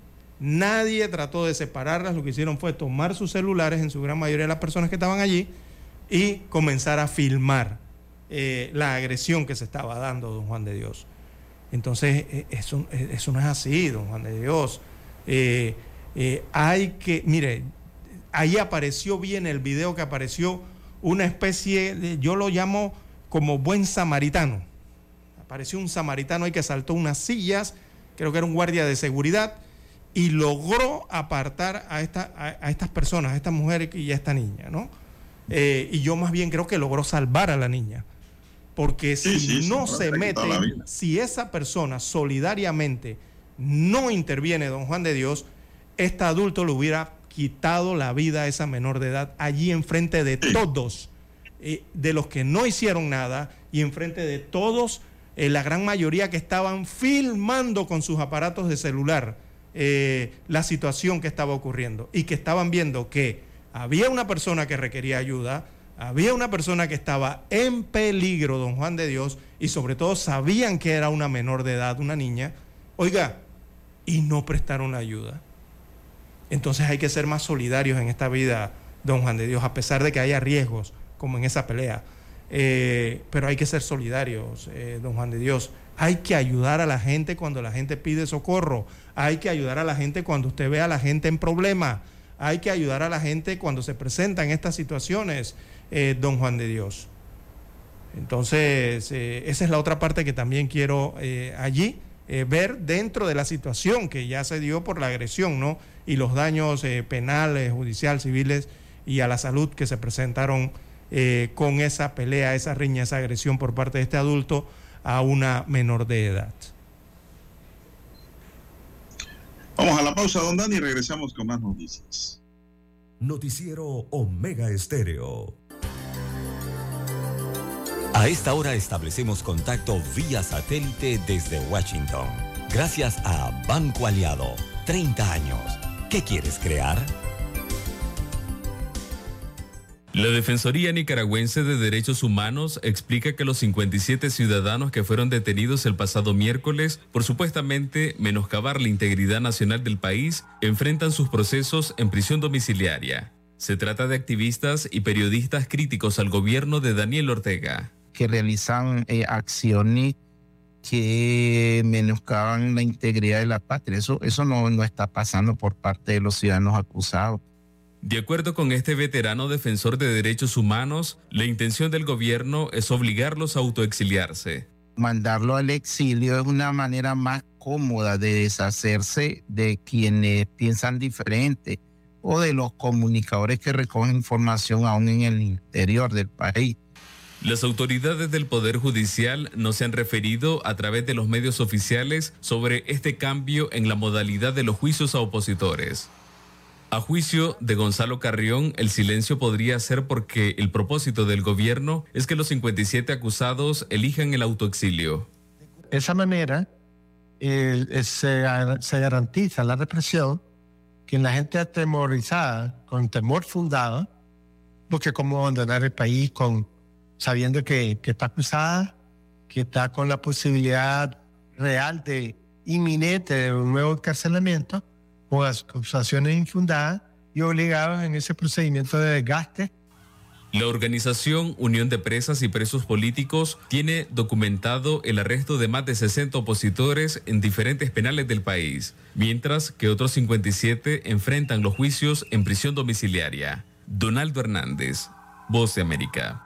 Nadie trató de separarlas, lo que hicieron fue tomar sus celulares, en su gran mayoría de las personas que estaban allí, y comenzar a filmar eh, la agresión que se estaba dando, don Juan de Dios. Entonces, eh, eso, eh, eso no es así, don Juan de Dios. Hay que, mire, ahí apareció bien el video que apareció una especie, de, yo lo llamo como buen samaritano. Apareció un samaritano ahí que saltó unas sillas, creo que era un guardia de seguridad, y logró apartar a, esta, a, a estas personas, a esta mujer y a esta niña, ¿no? Y yo más bien creo que logró salvar a la niña. Porque si Sí, sí, no se mete, si esa persona solidariamente no interviene, don Juan de Dios, este adulto le hubiera quitado la vida a esa menor de edad allí enfrente de todos, eh, de los que no hicieron nada y enfrente de todos, eh, la gran mayoría que estaban filmando con sus aparatos de celular eh, la situación que estaba ocurriendo y que estaban viendo que había una persona que requería ayuda, había una persona que estaba en peligro, don Juan de Dios, y sobre todo sabían que era una menor de edad, una niña, oiga, y no prestaron ayuda. Entonces hay que ser más solidarios en esta vida, don Juan de Dios, a pesar de que haya riesgos, como en esa pelea. Eh, pero hay que ser solidarios, eh, don Juan de Dios. Hay que ayudar a la gente cuando la gente pide socorro. Hay que ayudar a la gente cuando usted ve a la gente en problema. Hay que ayudar a la gente cuando se presentan estas situaciones, eh, don Juan de Dios. Entonces, eh, esa es la otra parte que también quiero eh, allí eh, ver dentro de la situación que ya se dio por la agresión, ¿no? Y los daños eh, penales, judicial, civiles y a la salud que se presentaron eh, con esa pelea, esa riña, esa agresión por parte de este adulto a una menor de edad. Vamos a la pausa, don Dani, y regresamos con más noticias. Noticiero Omega Estéreo. A esta hora establecemos contacto vía satélite desde Washington. Gracias a Banco Aliado. 30 años. ¿Qué quieres crear? La Defensoría Nicaragüense de Derechos Humanos explica que los 57 ciudadanos que fueron detenidos el pasado miércoles por supuestamente menoscabar la integridad nacional del país enfrentan sus procesos en prisión domiciliaria. Se trata de activistas y periodistas críticos al gobierno de Daniel Ortega. Que realizan eh, acciones que menoscaban la integridad de la patria. Eso, eso no, no está pasando por parte de los ciudadanos acusados. De acuerdo con este veterano defensor de derechos humanos, la intención del gobierno es obligarlos a autoexiliarse. mandarlo al exilio es una manera más cómoda de deshacerse de quienes piensan diferente o de los comunicadores que recogen información aún en el interior del país. Las autoridades del Poder Judicial no se han referido a través de los medios oficiales sobre este cambio en la modalidad de los juicios a opositores. A juicio de Gonzalo Carrión, el silencio podría ser porque el propósito del gobierno es que los 57 acusados elijan el autoexilio. De esa manera eh, se, se garantiza la represión que la gente atemorizada, con temor fundado, porque cómo abandonar el país con sabiendo que, que está acusada, que está con la posibilidad real de inminente un nuevo encarcelamiento con acusaciones infundadas y obligados en ese procedimiento de desgaste la organización Unión de Presas y Presos Políticos tiene documentado el arresto de más de 60 opositores en diferentes penales del país, mientras que otros 57 enfrentan los juicios en prisión domiciliaria. Donaldo Hernández, Voz de América.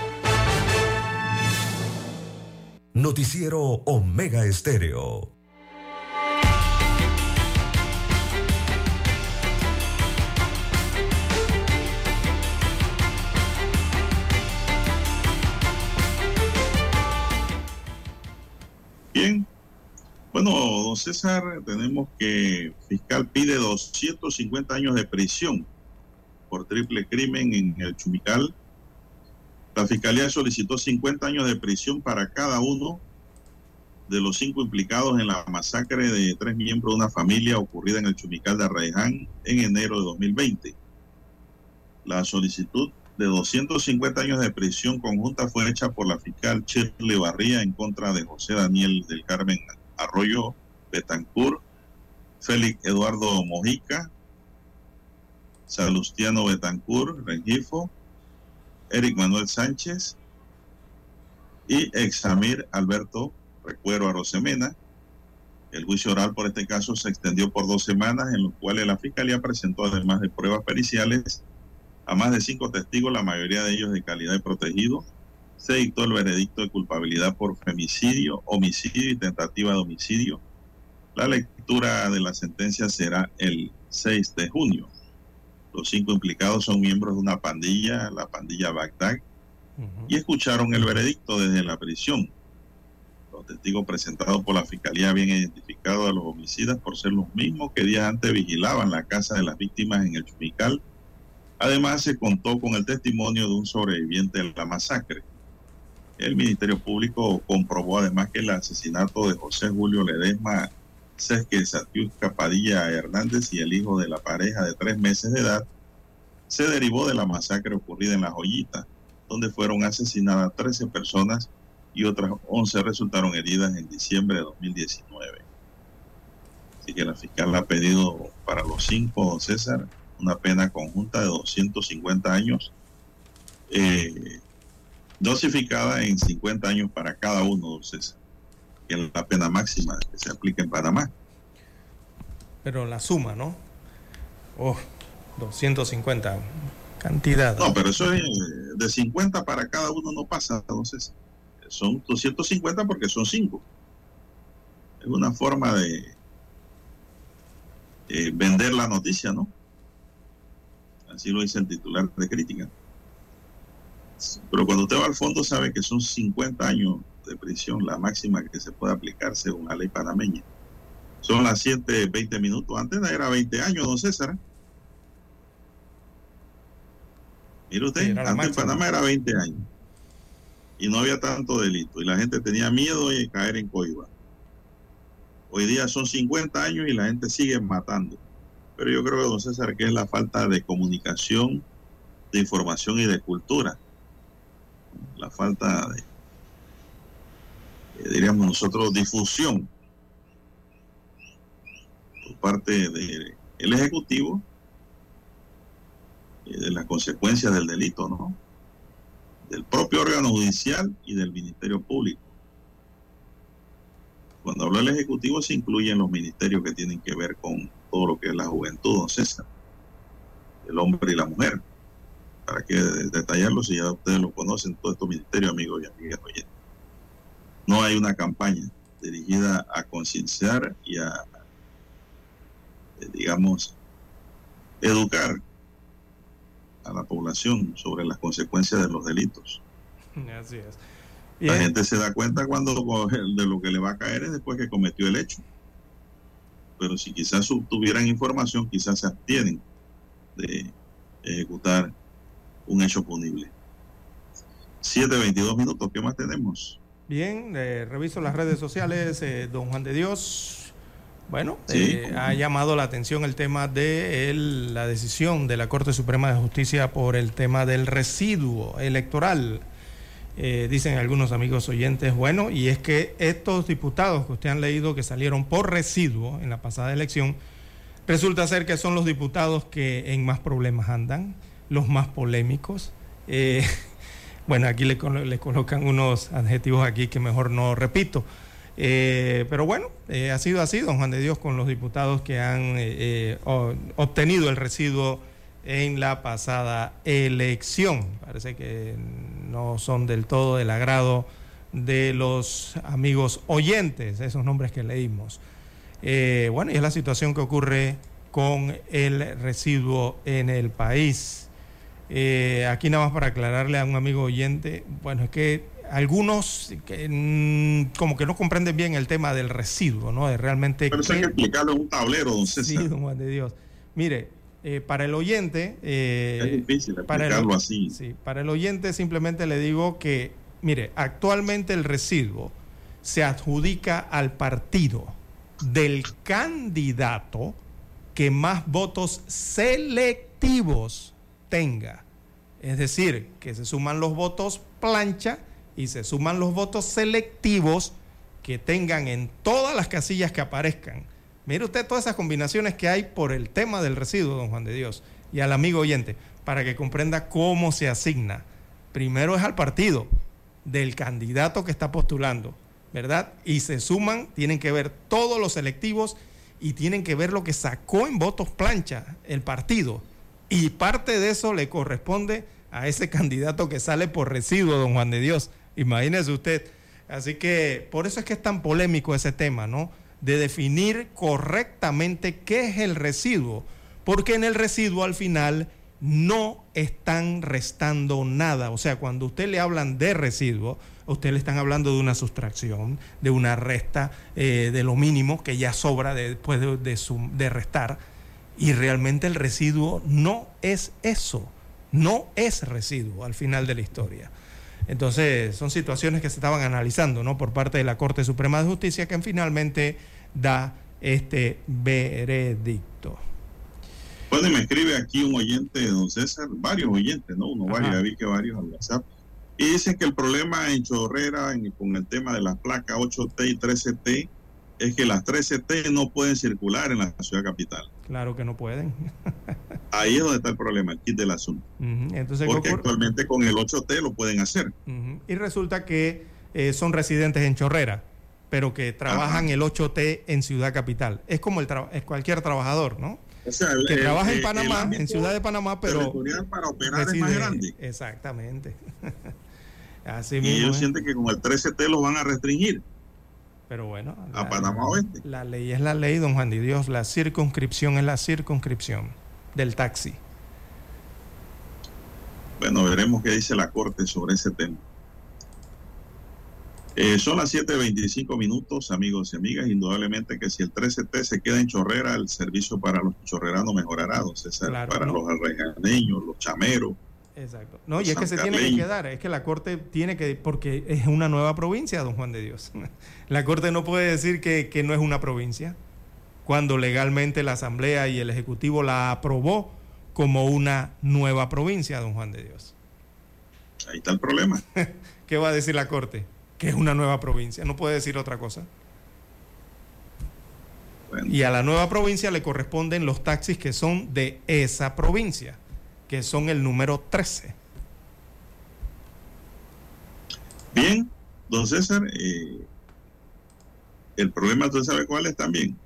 Noticiero Omega Estéreo. Bien. Bueno, don César, tenemos que fiscal pide 250 años de prisión por triple crimen en el Chumical la Fiscalía solicitó 50 años de prisión para cada uno de los cinco implicados en la masacre de tres miembros de una familia ocurrida en el Chumical de Arraiján en enero de 2020. La solicitud de 250 años de prisión conjunta fue hecha por la fiscal Shirley Barría en contra de José Daniel del Carmen Arroyo Betancourt, Félix Eduardo Mojica, Salustiano Betancourt Rengifo, Eric Manuel Sánchez y Examir Alberto Recuero a Rosemena. El juicio oral por este caso se extendió por dos semanas, en los cuales la Fiscalía presentó, además de pruebas periciales, a más de cinco testigos, la mayoría de ellos de calidad de protegido. Se dictó el veredicto de culpabilidad por femicidio, homicidio y tentativa de homicidio. La lectura de la sentencia será el 6 de junio. Los cinco implicados son miembros de una pandilla, la pandilla Bagdad, y escucharon el veredicto desde la prisión. Los testigos presentados por la fiscalía habían identificado a los homicidas por ser los mismos que días antes vigilaban la casa de las víctimas en el Chumical. Además, se contó con el testimonio de un sobreviviente de la masacre. El Ministerio Público comprobó además que el asesinato de José Julio Ledesma que Satiusca Padilla Hernández y el hijo de la pareja de tres meses de edad se derivó de la masacre ocurrida en La Joyita, donde fueron asesinadas 13 personas y otras 11 resultaron heridas en diciembre de 2019. Así que la fiscal ha pedido para los cinco, don César, una pena conjunta de 250 años, eh, dosificada en 50 años para cada uno, don César la pena máxima que se aplica en Panamá. Pero la suma, ¿no? Oh, 250, cantidad. No, pero eso es de 50 para cada uno no pasa, entonces son 250 porque son 5. Es una forma de vender la noticia, ¿no? Así lo dice el titular de crítica. Pero cuando usted va al fondo sabe que son 50 años de prisión la máxima que se puede aplicar según la ley panameña. Son las 7, 20 minutos. Antes era 20 años, don César. Mire usted, Sí, antes en. Panamá era 20 años. Y no había tanto delito. Y la gente tenía miedo de caer en coiba. Hoy día son 50 años y la gente sigue matando. Pero yo creo, don César, que es la falta de comunicación, de información y de cultura. La falta de, diríamos nosotros, difusión por parte del Ejecutivo eh, de las consecuencias del delito, ¿no? Del propio órgano judicial y del Ministerio Público. Cuando habla el Ejecutivo se incluyen los ministerios que tienen que ver con todo lo que es la juventud, don César, el hombre y la mujer. Para que detallarlo, si ya ustedes lo conocen, todos estos ministerios, amigos y amigas oyentes. No hay una campaña dirigida a concienciar y a, eh, digamos, educar a la población sobre las consecuencias de los delitos. Así es. La gente se da cuenta cuando de lo que le va a caer es después que cometió el hecho. Pero si quizás tuvieran información, quizás se abstienen de ejecutar un hecho punible. 7.22 minutos, ¿qué más tenemos? Bien, eh, reviso las redes sociales. eh, don Juan de Dios, bueno, Sí, eh, ha llamado la atención el tema de el- la decisión de la Corte Suprema de Justicia por el tema del residuo electoral. Dicen algunos amigos oyentes, bueno, y es que estos diputados que usted han leído que salieron por residuo en la pasada elección, resulta ser que son los diputados que en más problemas andan, los más polémicos. Bueno, aquí le, le colocan unos adjetivos aquí que mejor no repito. Eh, pero bueno, eh, ha sido así, don Juan de Dios, con los diputados que han eh, eh, obtenido el residuo en la pasada elección. Parece que no son del todo del agrado de los amigos oyentes, esos nombres que leímos. Eh, bueno, y es la situación que ocurre con el residuo en el país. Eh, aquí nada más para aclararle a un amigo oyente, bueno, es que algunos que, mm, como que no comprenden bien el tema del residuo, ¿no? De realmente... Pero eso hay que explicarlo en un tablero, don Sí, César. don Juan de Dios. Mire, eh, para el oyente... eh, es difícil para el- así. Sí, para el oyente simplemente le digo que, mire, actualmente el residuo se adjudica al partido del candidato que más votos selectivos tenga. Es decir, que se suman los votos plancha y se suman los votos selectivos que tengan en todas las casillas que aparezcan. Mire usted todas esas combinaciones que hay por el tema del residuo, don Juan de Dios, y al amigo oyente, para que comprenda cómo se asigna. Primero es al partido del candidato que está postulando, ¿verdad? Y se suman, tienen que ver todos los selectivos y tienen que ver lo que sacó en votos plancha el partido. Y parte de eso le corresponde a ese candidato que sale por residuo, don Juan de Dios. Imagínese usted. Así que por eso es que es tan polémico ese tema, ¿no? De definir correctamente qué es el residuo. Porque en el residuo al final no están restando nada. O sea, cuando usted le hablan de residuo, usted le están hablando de una sustracción, de una resta eh, de lo mínimo que ya sobra de- después de, sum- de restar. Y realmente el residuo no es eso, no es residuo al final de la historia. Entonces, son situaciones que se estaban analizando ¿no? por parte de la Corte Suprema de Justicia que finalmente da este veredicto. Bueno, y me escribe aquí un oyente, don César, varios oyentes, ¿no? Uno, Ajá. varios, vi que varios al WhatsApp. Y dicen que el problema en Chorrera en- con el tema de las placas 8T y 13T es que las 13T no pueden circular en la ciudad capital. Claro que no pueden. Ahí es donde está el problema, el kit del asunto. Entonces, ¿qué Porque actualmente con el 8T lo pueden hacer. Y resulta que eh, son residentes en Chorrera, pero que trabajan el 8T en Ciudad Capital. Es como el tra- es cualquier trabajador, ¿no? O sea, el- que el- trabaja en Panamá, en Ciudad de Panamá, pero para operar es más grande. Exactamente. Así Y mismo. ellos es. sienten que con el 13T los van a restringir Pero bueno, a la, Panamá Oeste. la ley es la ley, don Juan de Dios. La circunscripción es la circunscripción del taxi. Bueno, veremos qué dice la Corte sobre ese tema. Eh, son las 7.25 minutos, amigos y amigas. Indudablemente que si el 13T se queda en Chorrera, el servicio para los chorreranos mejorará, don César, Claro, para ¿no? los alrejaneños, los chameros. Exacto. No, y es que se tiene que quedar, es que la Corte tiene que, porque es una nueva provincia, don Juan de Dios. La Corte no puede decir que, que no es una provincia, cuando legalmente la Asamblea y el Ejecutivo la aprobó como una nueva provincia, don Juan de Dios. Ahí está el problema. ¿Qué va a decir la Corte? Que es una nueva provincia, no puede decir otra cosa. Y a la nueva provincia le corresponden los taxis que son de esa provincia, que son el número 13. Bien, don César, eh, el problema, ¿usted sabe cuál es también?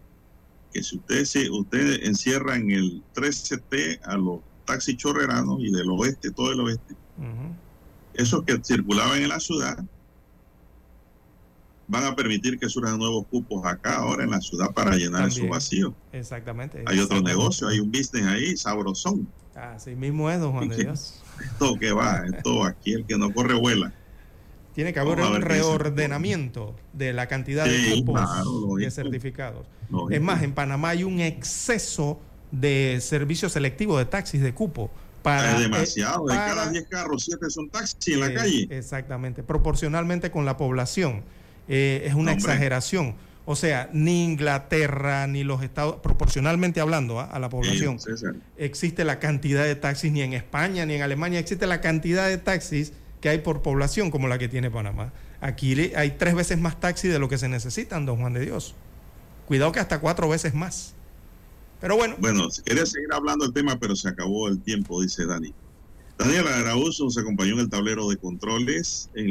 Que si usted, se, usted encierra en el 13T a los taxis chorreranos y del oeste, todo el oeste, esos que circulaban en la ciudad, van a permitir que surjan nuevos cupos acá ahora en la ciudad para llenar También. vacíos. Exactamente. Hay otro negocio, hay un business ahí, sabrosón. Así mismo es, don Juan de Dios. Esto que va, esto aquí, el que no corre vuela. Tiene que haber un reordenamiento de la cantidad de Sí, cupos claro, de certificados. Lógico. Es más, en Panamá hay un exceso de servicio selectivo de taxis de cupo. Para, es demasiado, eh, de para- cada 10 carros, 7 son taxis en la eh, calle. Exactamente, proporcionalmente con la población. Eh, es una Hombre. exageración. O sea, ni Inglaterra ni los estados, proporcionalmente hablando ¿ah? a la población, Sí, existe la cantidad de taxis, ni en España ni en Alemania existe la cantidad de taxis que hay por población como la que tiene Panamá. Aquí hay tres veces más taxis de lo que se necesitan, don Juan de Dios. Cuidado que hasta cuatro veces más. Pero bueno. Bueno, quería seguir hablando del tema, pero se acabó el tiempo, dice Dani. Daniel Araúz nos acompañó en el tablero de controles. En